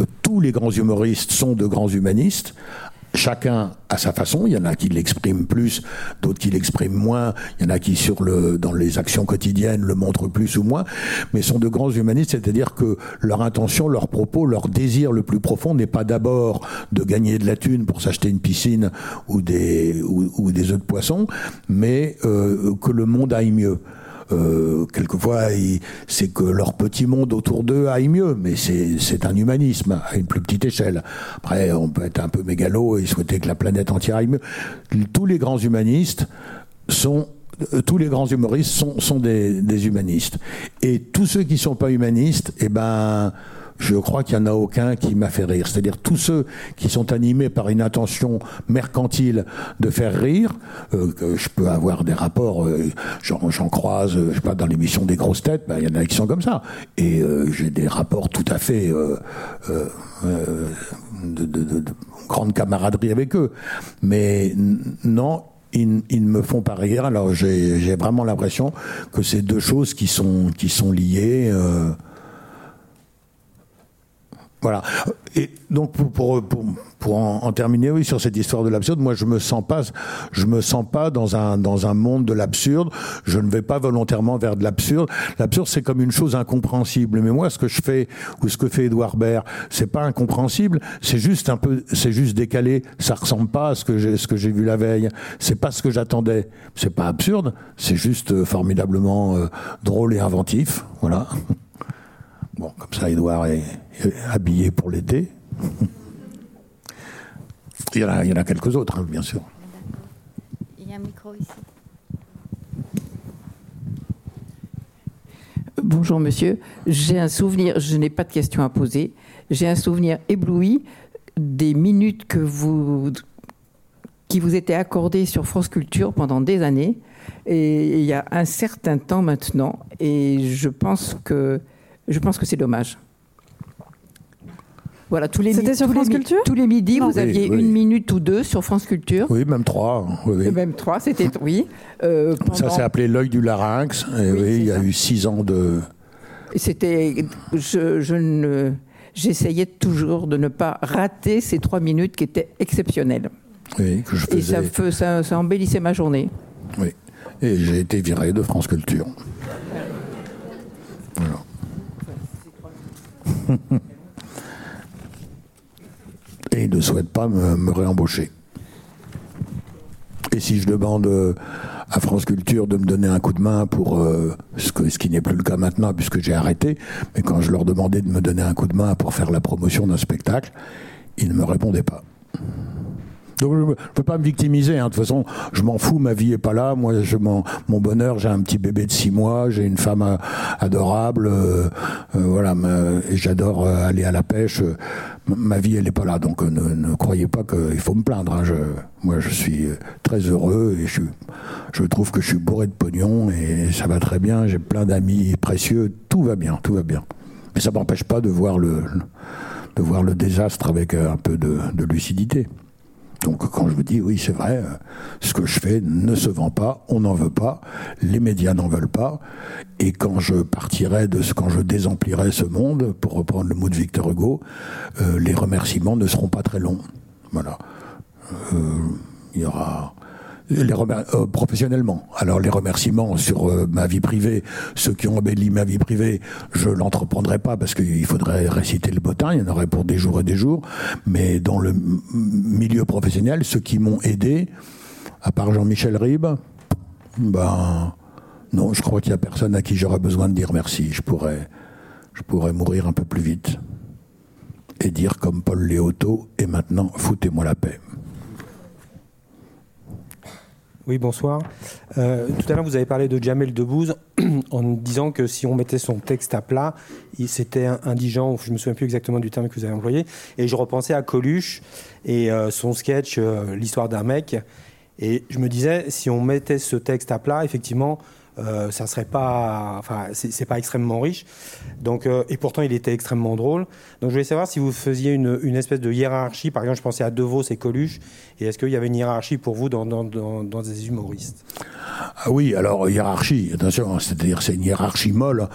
euh, tous les grands humoristes sont de grands humanistes, chacun à sa façon. Il y en a qui l'expriment plus, d'autres qui l'expriment moins. Il y en a qui, sur le, dans les actions quotidiennes, le montrent plus ou moins. Mais sont de grands humanistes, c'est-à-dire que leur intention, leur propos, leur désir le plus profond n'est pas d'abord de gagner de la thune pour s'acheter une piscine ou des, ou, des œufs de poisson, mais euh, que le monde aille mieux. Euh, quelquefois, c'est que leur petit monde autour d'eux aille mieux, mais c'est un humanisme à une plus petite échelle. Après, on peut être un peu mégalo et souhaiter que la planète entière aille mieux. Tous les grands humanistes sont euh, tous les grands humoristes sont, des, des, humanistes. Et tous ceux qui sont pas humanistes, eh ben, je crois qu'il n'y en a aucun qui m'a fait rire. C'est-à-dire tous ceux qui sont animés par une intention mercantile de faire rire, euh, que je peux avoir des rapports, euh, j'en croise, euh, je sais pas, dans l'émission des grosses têtes, ben, il y en a qui sont comme ça. Et j'ai des rapports tout à fait de, de, grande camaraderie avec eux. Mais non, ils, ils, ne me font pas rire. Alors j'ai vraiment l'impression que c'est deux choses qui sont qui sont liées. Euh, voilà. Et donc pour, pour, pour, en, terminer, oui, sur cette histoire de l'absurde, moi je me sens pas, je me sens pas dans un dans un monde de l'absurde. Je ne vais pas volontairement vers de l'absurde. L'absurde c'est comme une chose incompréhensible. Mais moi, ce que je fais ou ce que fait Edouard Baird, c'est pas incompréhensible. C'est juste un peu, c'est juste décalé. Ça ressemble pas à ce que j'ai ce que j'ai vu la veille. C'est pas ce que j'attendais. C'est pas absurde. C'est juste euh, formidablement euh, drôle et inventif. Voilà. Bon, comme ça, Edouard est, habillé pour l'été. il, y en a, il y en a quelques autres, hein, bien sûr. Il y a un micro ici. Bonjour monsieur, j'ai un souvenir, je n'ai pas de questions à poser, j'ai un souvenir ébloui des minutes que vous, qui vous étaient accordées sur France Culture pendant des années, et il y a un certain temps maintenant, et je pense que je pense que c'est dommage. Voilà, tous les, C'était sur France Culture tous les midis, vous aviez une minute ou deux sur France Culture. Oui, même trois. Oui, Même trois, c'était oui. Euh, Ça s'est appelé l'œil du larynx. Et oui, il y a eu six ans de. C'était, je, je ne, j'essayais toujours de ne pas rater ces trois minutes qui étaient exceptionnelles. Oui, que je faisais. Et ça, ça embellissait ma journée. Oui. Et j'ai été viré de France Culture. Voilà. Et il ne souhaite pas me, réembaucher. Et si je demande euh, à France Culture de me donner un coup de main pour euh, ce qui n'est plus le cas maintenant puisque j'ai arrêté, mais quand je leur demandais de me donner un coup de main pour faire la promotion d'un spectacle, ils ne me répondaient pas. Donc je ne peux pas me victimiser. Hein. De toute façon, je m'en fous. Ma vie est pas là. Moi, je mon bonheur, j'ai un petit bébé de six mois. J'ai une femme euh, adorable. Euh, euh, voilà. j'adore aller à la pêche. Ma vie, elle n'est pas là. Donc ne, croyez pas qu'il faut me plaindre. Hein. Je, moi, je suis très heureux et je, je trouve que je suis bourré de pognon et ça va très bien. J'ai plein d'amis précieux. Tout va bien. Tout va bien. Mais ça m'empêche pas de voir le, de voir le désastre avec un peu de, de lucidité. Donc quand je vous dis oui c'est vrai, euh, ce que je fais ne se vend pas, on n'en veut pas, les médias n'en veulent pas, et quand je partirai de ce, quand je désemplirai ce monde, pour reprendre le mot de Victor Hugo, euh, les remerciements ne seront pas très longs. Voilà. Euh, il y aura euh, professionnellement. Alors les remerciements sur euh, ma vie privée, ceux qui ont embelli ma vie privée, je l'entreprendrai pas parce qu'il faudrait réciter le bottin, il y en aurait pour des jours et des jours. Mais dans le milieu professionnel, ceux qui m'ont aidé, à part Jean-Michel Ribes, ben non, je crois qu'il y a personne à qui j'aurais besoin de dire merci. Je pourrais, je pourrais mourir un peu plus vite et dire comme Paul Léoto, et maintenant foutez-moi la paix. Oui, bonsoir. Euh, tout à l'heure, vous avez parlé de Jamel Debbouze en disant que si on mettait son texte à plat, c'était indigent, je ne me souviens plus exactement du terme que vous avez employé. Et je repensais à Coluche et euh, son sketch euh, L'histoire d'un mec. Et je me disais, si on mettait ce texte à plat, effectivement, euh, ça serait pas, enfin, c'est pas extrêmement riche. Donc, euh, et pourtant, il était extrêmement drôle. Donc, je voulais savoir si vous faisiez une, espèce de hiérarchie. Par exemple, je pensais à Devos et Coluche. Et est-ce qu'il y avait une hiérarchie pour vous dans, dans, dans, dans des humoristes? Ah oui, alors hiérarchie, attention, hein, c'est-à-dire c'est une hiérarchie molle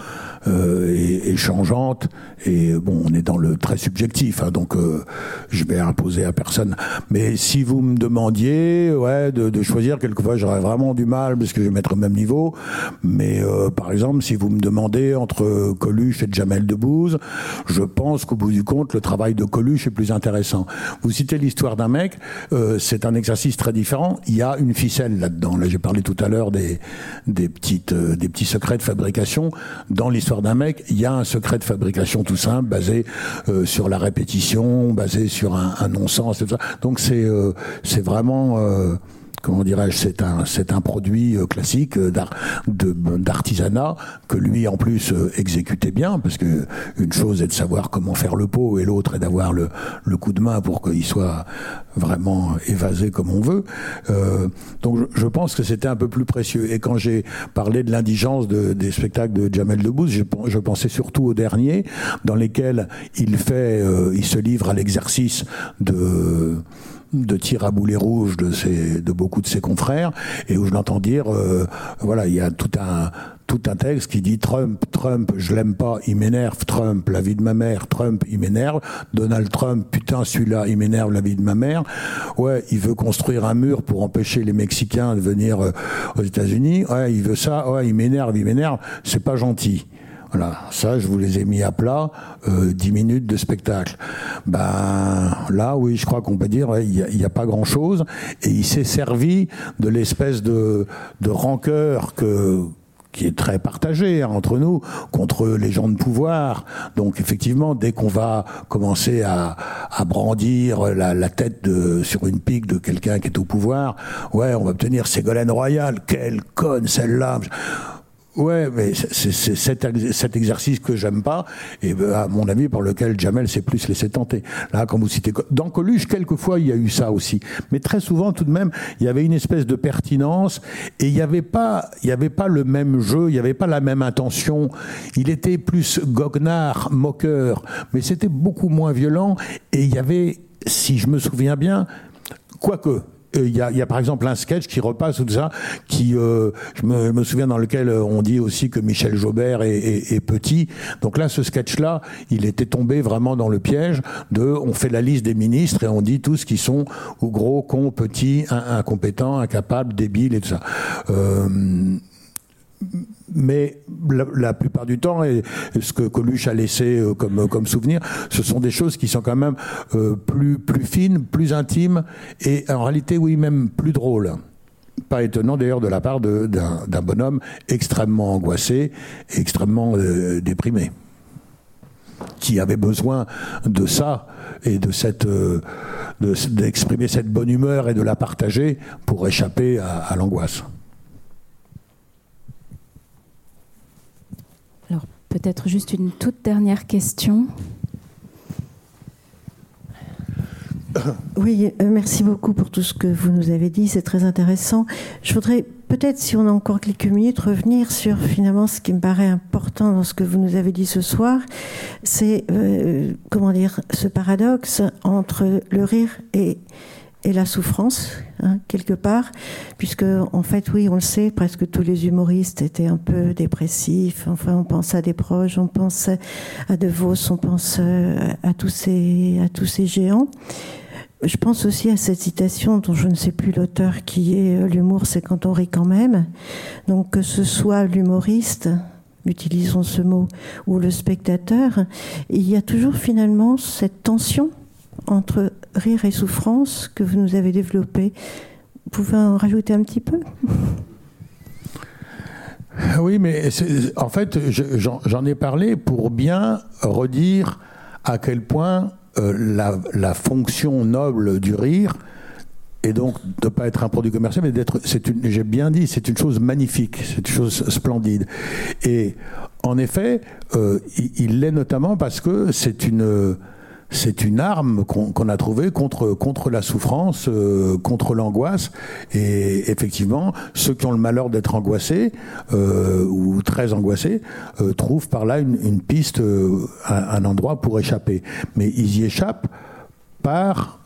euh, et, changeante, et bon, on est dans le très subjectif, hein, donc euh, je vais imposer à personne. Mais si vous me demandiez, ouais, de, de choisir, quelquefois j'aurais vraiment du mal parce que je vais mettre au même niveau. Mais euh, par exemple, si vous me demandez entre Coluche et Jamel Debbouze, je pense qu'au bout du compte, le travail de Coluche est plus intéressant. Vous citez l'histoire d'un mec, euh, c'est un exercice très différent. Il y a une ficelle là-dedans. Là, j'ai parlé tout à l'heure des, des petites, euh, des petits secrets de fabrication. Dans l'histoire d'un mec, il y a un secret de fabrication tout simple, basé sur la répétition, basé sur un, un non-sens, Donc c'est, c'est vraiment comment dirais-je, c'est un, c'est un produit euh, classique euh, d'artisanat que lui en plus euh, exécutait bien, parce que une chose est de savoir comment faire le pot et l'autre est d'avoir le, le coup de main pour qu'il soit vraiment évasé comme on veut. donc je, pense que c'était un peu plus précieux. Et quand j'ai parlé de l'indigence de, des spectacles de Jamel Debbouze, je, je pensais surtout aux derniers, dans lesquels il fait, il se livre à l'exercice de de tir à boulet rouge de, ses, de beaucoup de ses confrères, et où je l'entends dire, euh, voilà, il y a tout un tout un texte qui dit Trump, Trump, je l'aime pas, il m'énerve, Trump, la vie de ma mère, Trump, il m'énerve, Donald Trump, putain, celui-là, il m'énerve, la vie de ma mère. Ouais, il veut construire un mur pour empêcher les Mexicains de venir euh, aux États-Unis. Ouais, il veut ça, ouais, il m'énerve, il m'énerve, c'est pas gentil. Voilà, ça, je vous les ai mis à plat, euh, 10 minutes de spectacle. Ben là, oui, je crois qu'on peut dire, il n'y a, pas grand-chose, et il s'est servi de l'espèce de, de rancœur que qui est très partagé hein, entre nous contre les gens de pouvoir. Donc effectivement, dès qu'on va commencer à, à brandir la, tête sur une pique de quelqu'un qui est au pouvoir, ouais, on va obtenir Ségolène Royal, quelle conne celle-là. Ouais, mais c'est cet, exercice que j'aime pas, et ben, à mon avis, pour lequel Jamel s'est plus laissé tenter. Là, quand vous citez dans Coluche, quelquefois il y a eu ça aussi, mais très souvent tout de même, il y avait une espèce de pertinence, et il n'y avait pas le même jeu, il n'y avait pas la même intention. Il était plus goguenard, moqueur, mais c'était beaucoup moins violent, et il y avait, si je me souviens bien, quoique il y, a, par exemple un sketch qui repasse tout ça, qui euh, je, me, souviens dans lequel euh, on dit aussi que Michel Jobert est, petit. Donc là, ce sketch-là, il était tombé vraiment dans le piège de, on fait la liste des ministres et on dit tous qui sont ou gros, cons, petits, incompétents, incapables, débiles et tout ça. Euh, mais la, plupart du temps, et ce que Coluche a laissé euh, comme, comme souvenir, ce sont des choses qui sont quand même euh, plus, fines, plus intimes, et en réalité, oui, même plus drôles. Pas étonnant d'ailleurs de la part d'un bonhomme extrêmement angoissé, extrêmement euh, déprimé, qui avait besoin de ça et de cette d'exprimer cette bonne humeur et de la partager pour échapper à l'angoisse. Peut-être juste une toute dernière question. Oui, euh, merci beaucoup pour tout ce que vous nous avez dit, c'est très intéressant. Je voudrais peut-être, si on a encore quelques minutes, revenir sur finalement ce qui me paraît important dans ce que vous nous avez dit ce soir, c'est euh, comment dire ce paradoxe entre le rire et et la souffrance, hein, quelque part, puisque en fait, oui, on le sait, presque tous les humoristes étaient un peu dépressifs. Enfin, on pense à des proches, on pense à De Vos, on pense euh, à tous ces, à tous ces géants. Je pense aussi à cette citation dont je ne sais plus l'auteur qui est euh, l'humour, c'est quand on rit quand même. Donc que ce soit l'humoriste, utilisons ce mot, ou le spectateur, il y a toujours finalement cette tension entre rire et souffrance que vous nous avez développé. Vous pouvez en rajouter un petit peu? Oui, mais en fait, j'en ai parlé pour bien redire à quel point euh, la, fonction noble du rire et donc de pas être un produit commercial, mais d'être, j'ai bien dit, c'est une chose magnifique, c'est une chose splendide. Et en effet, euh, il l'est notamment parce que c'est une c'est une arme qu'on a trouvée contre, la souffrance, euh, contre l'angoisse. Et effectivement, ceux qui ont le malheur d'être angoissés euh, ou très angoissés euh, trouvent par là une, piste, un, endroit pour échapper. Mais ils y échappent par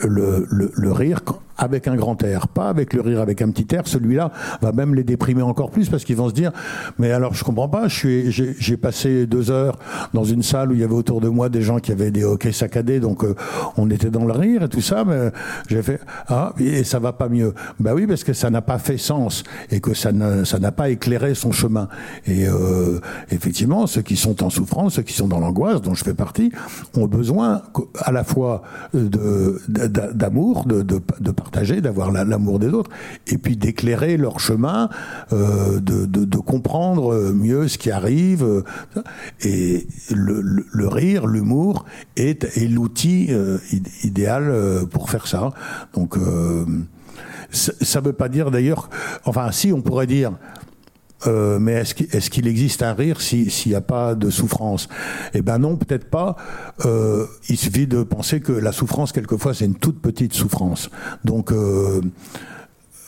le rire avec un grand air, pas avec le rire avec un petit air. Celui-là va même les déprimer encore plus parce qu'ils vont se dire mais alors je comprends pas. Je suis j'ai passé deux heures dans une salle où il y avait autour de moi des gens qui avaient des hockey saccadés, donc euh, on était dans le rire et tout ça. Mais j'ai fait ah et ça va pas mieux. Bah oui parce que ça n'a pas fait sens et que ça n'a pas éclairé son chemin. Et euh, effectivement ceux qui sont en souffrance, ceux qui sont dans l'angoisse dont je fais partie, ont besoin à la fois de d'amour, de, de, de d'avoir l'amour des autres, et puis d'éclairer leur chemin, euh, de, comprendre mieux ce qui arrive. Euh, et le, rire, l'humour est, est l'outil euh, idéal euh, pour faire ça. Donc euh, ça ne veut pas dire d'ailleurs, enfin si on pourrait dire euh, mais est-ce qu'il existe un rire s'il n'y a pas de souffrance? Eh ben non, peut-être pas. Euh, il suffit de penser que la souffrance, quelquefois, c'est une toute petite souffrance. Donc, euh,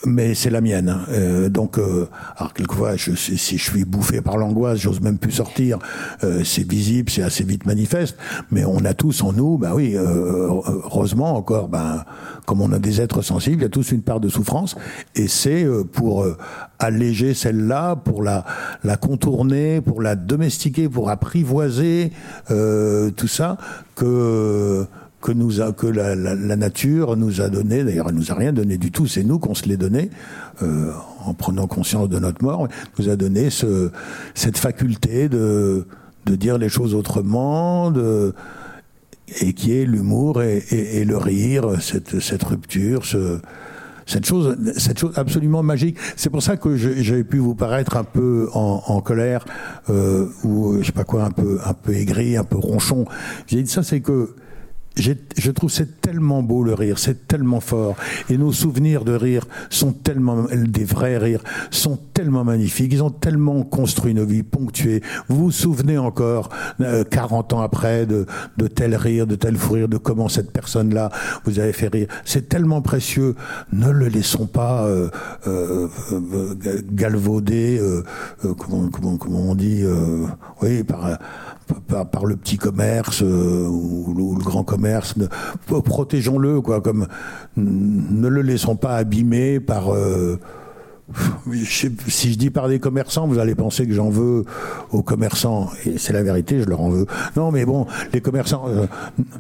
mais c'est la mienne. Euh, donc, euh, alors quelquefois, je, si je suis bouffé par l'angoisse, j'ose même plus sortir. Euh, c'est visible, c'est assez vite manifeste. Mais on a tous en nous, ben oui, euh, heureusement encore, ben comme on a des êtres sensibles, il y a tous une part de souffrance, et c'est euh, pour euh, alléger celle-là, pour la la contourner, pour la domestiquer, pour apprivoiser tout ça que que, nous a, que la, la, la, nature nous a donné, d'ailleurs elle nous a rien donné du tout, c'est nous qu'on se l'est donné, euh, en prenant conscience de notre mort, nous a donné ce, cette faculté de, de dire les choses autrement, de, et qui est l'humour et, et, et, le rire, cette, cette rupture, ce, cette chose, cette chose absolument magique. C'est pour ça que j'avais pu vous paraître un peu en, en colère euh, ou je sais pas quoi, un peu, un peu aigri, un peu ronchon. J'ai dit ça, c'est que je trouve c'est tellement beau le rire, c'est tellement fort. Et nos souvenirs de rire sont tellement, des vrais rires, sont tellement magnifiques. Ils ont tellement construit nos vies ponctuées. Vous vous souvenez encore, euh, 40 ans après, de, de tel rire, de tel fou rire, de comment cette personne-là vous avait fait rire. C'est tellement précieux. Ne le laissons pas euh, euh, galvauder, euh, euh, comment, comment, comment on dit, oui, par par, le petit commerce euh, ou, ou, le grand commerce. Protégeons-le, quoi. Comme ne le laissons pas abîmer par. Euh, si je dis par des commerçants, vous allez penser que j'en veux aux commerçants. Et c'est la vérité, je leur en veux. Non, mais bon, les commerçants, euh,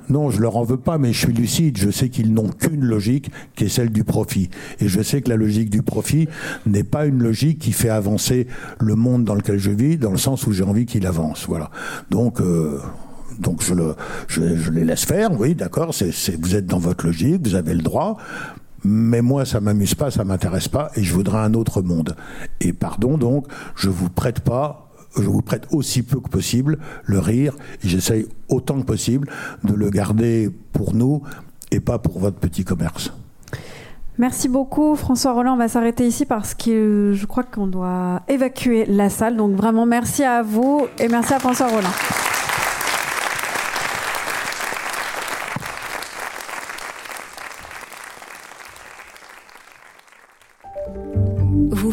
non, je leur en veux pas, mais je suis lucide. Je sais qu'ils n'ont qu'une logique, qui est celle du profit. Et je sais que la logique du profit n'est pas une logique qui fait avancer le monde dans lequel je vis, dans le sens où j'ai envie qu'il avance. Voilà. Donc, euh, donc je, le, les laisse faire, oui, d'accord, vous êtes dans votre logique, vous avez le droit, mais moi ça m'amuse pas, ça m'intéresse pas, et je voudrais un autre monde. Et pardon donc, je vous prête pas, je vous prête aussi peu que possible le rire, et j'essaye autant que possible de le garder pour nous et pas pour votre petit commerce. Merci beaucoup François Roland. On va s'arrêter ici parce que je crois qu'on doit évacuer la salle. Donc vraiment merci à vous et merci à François Roland.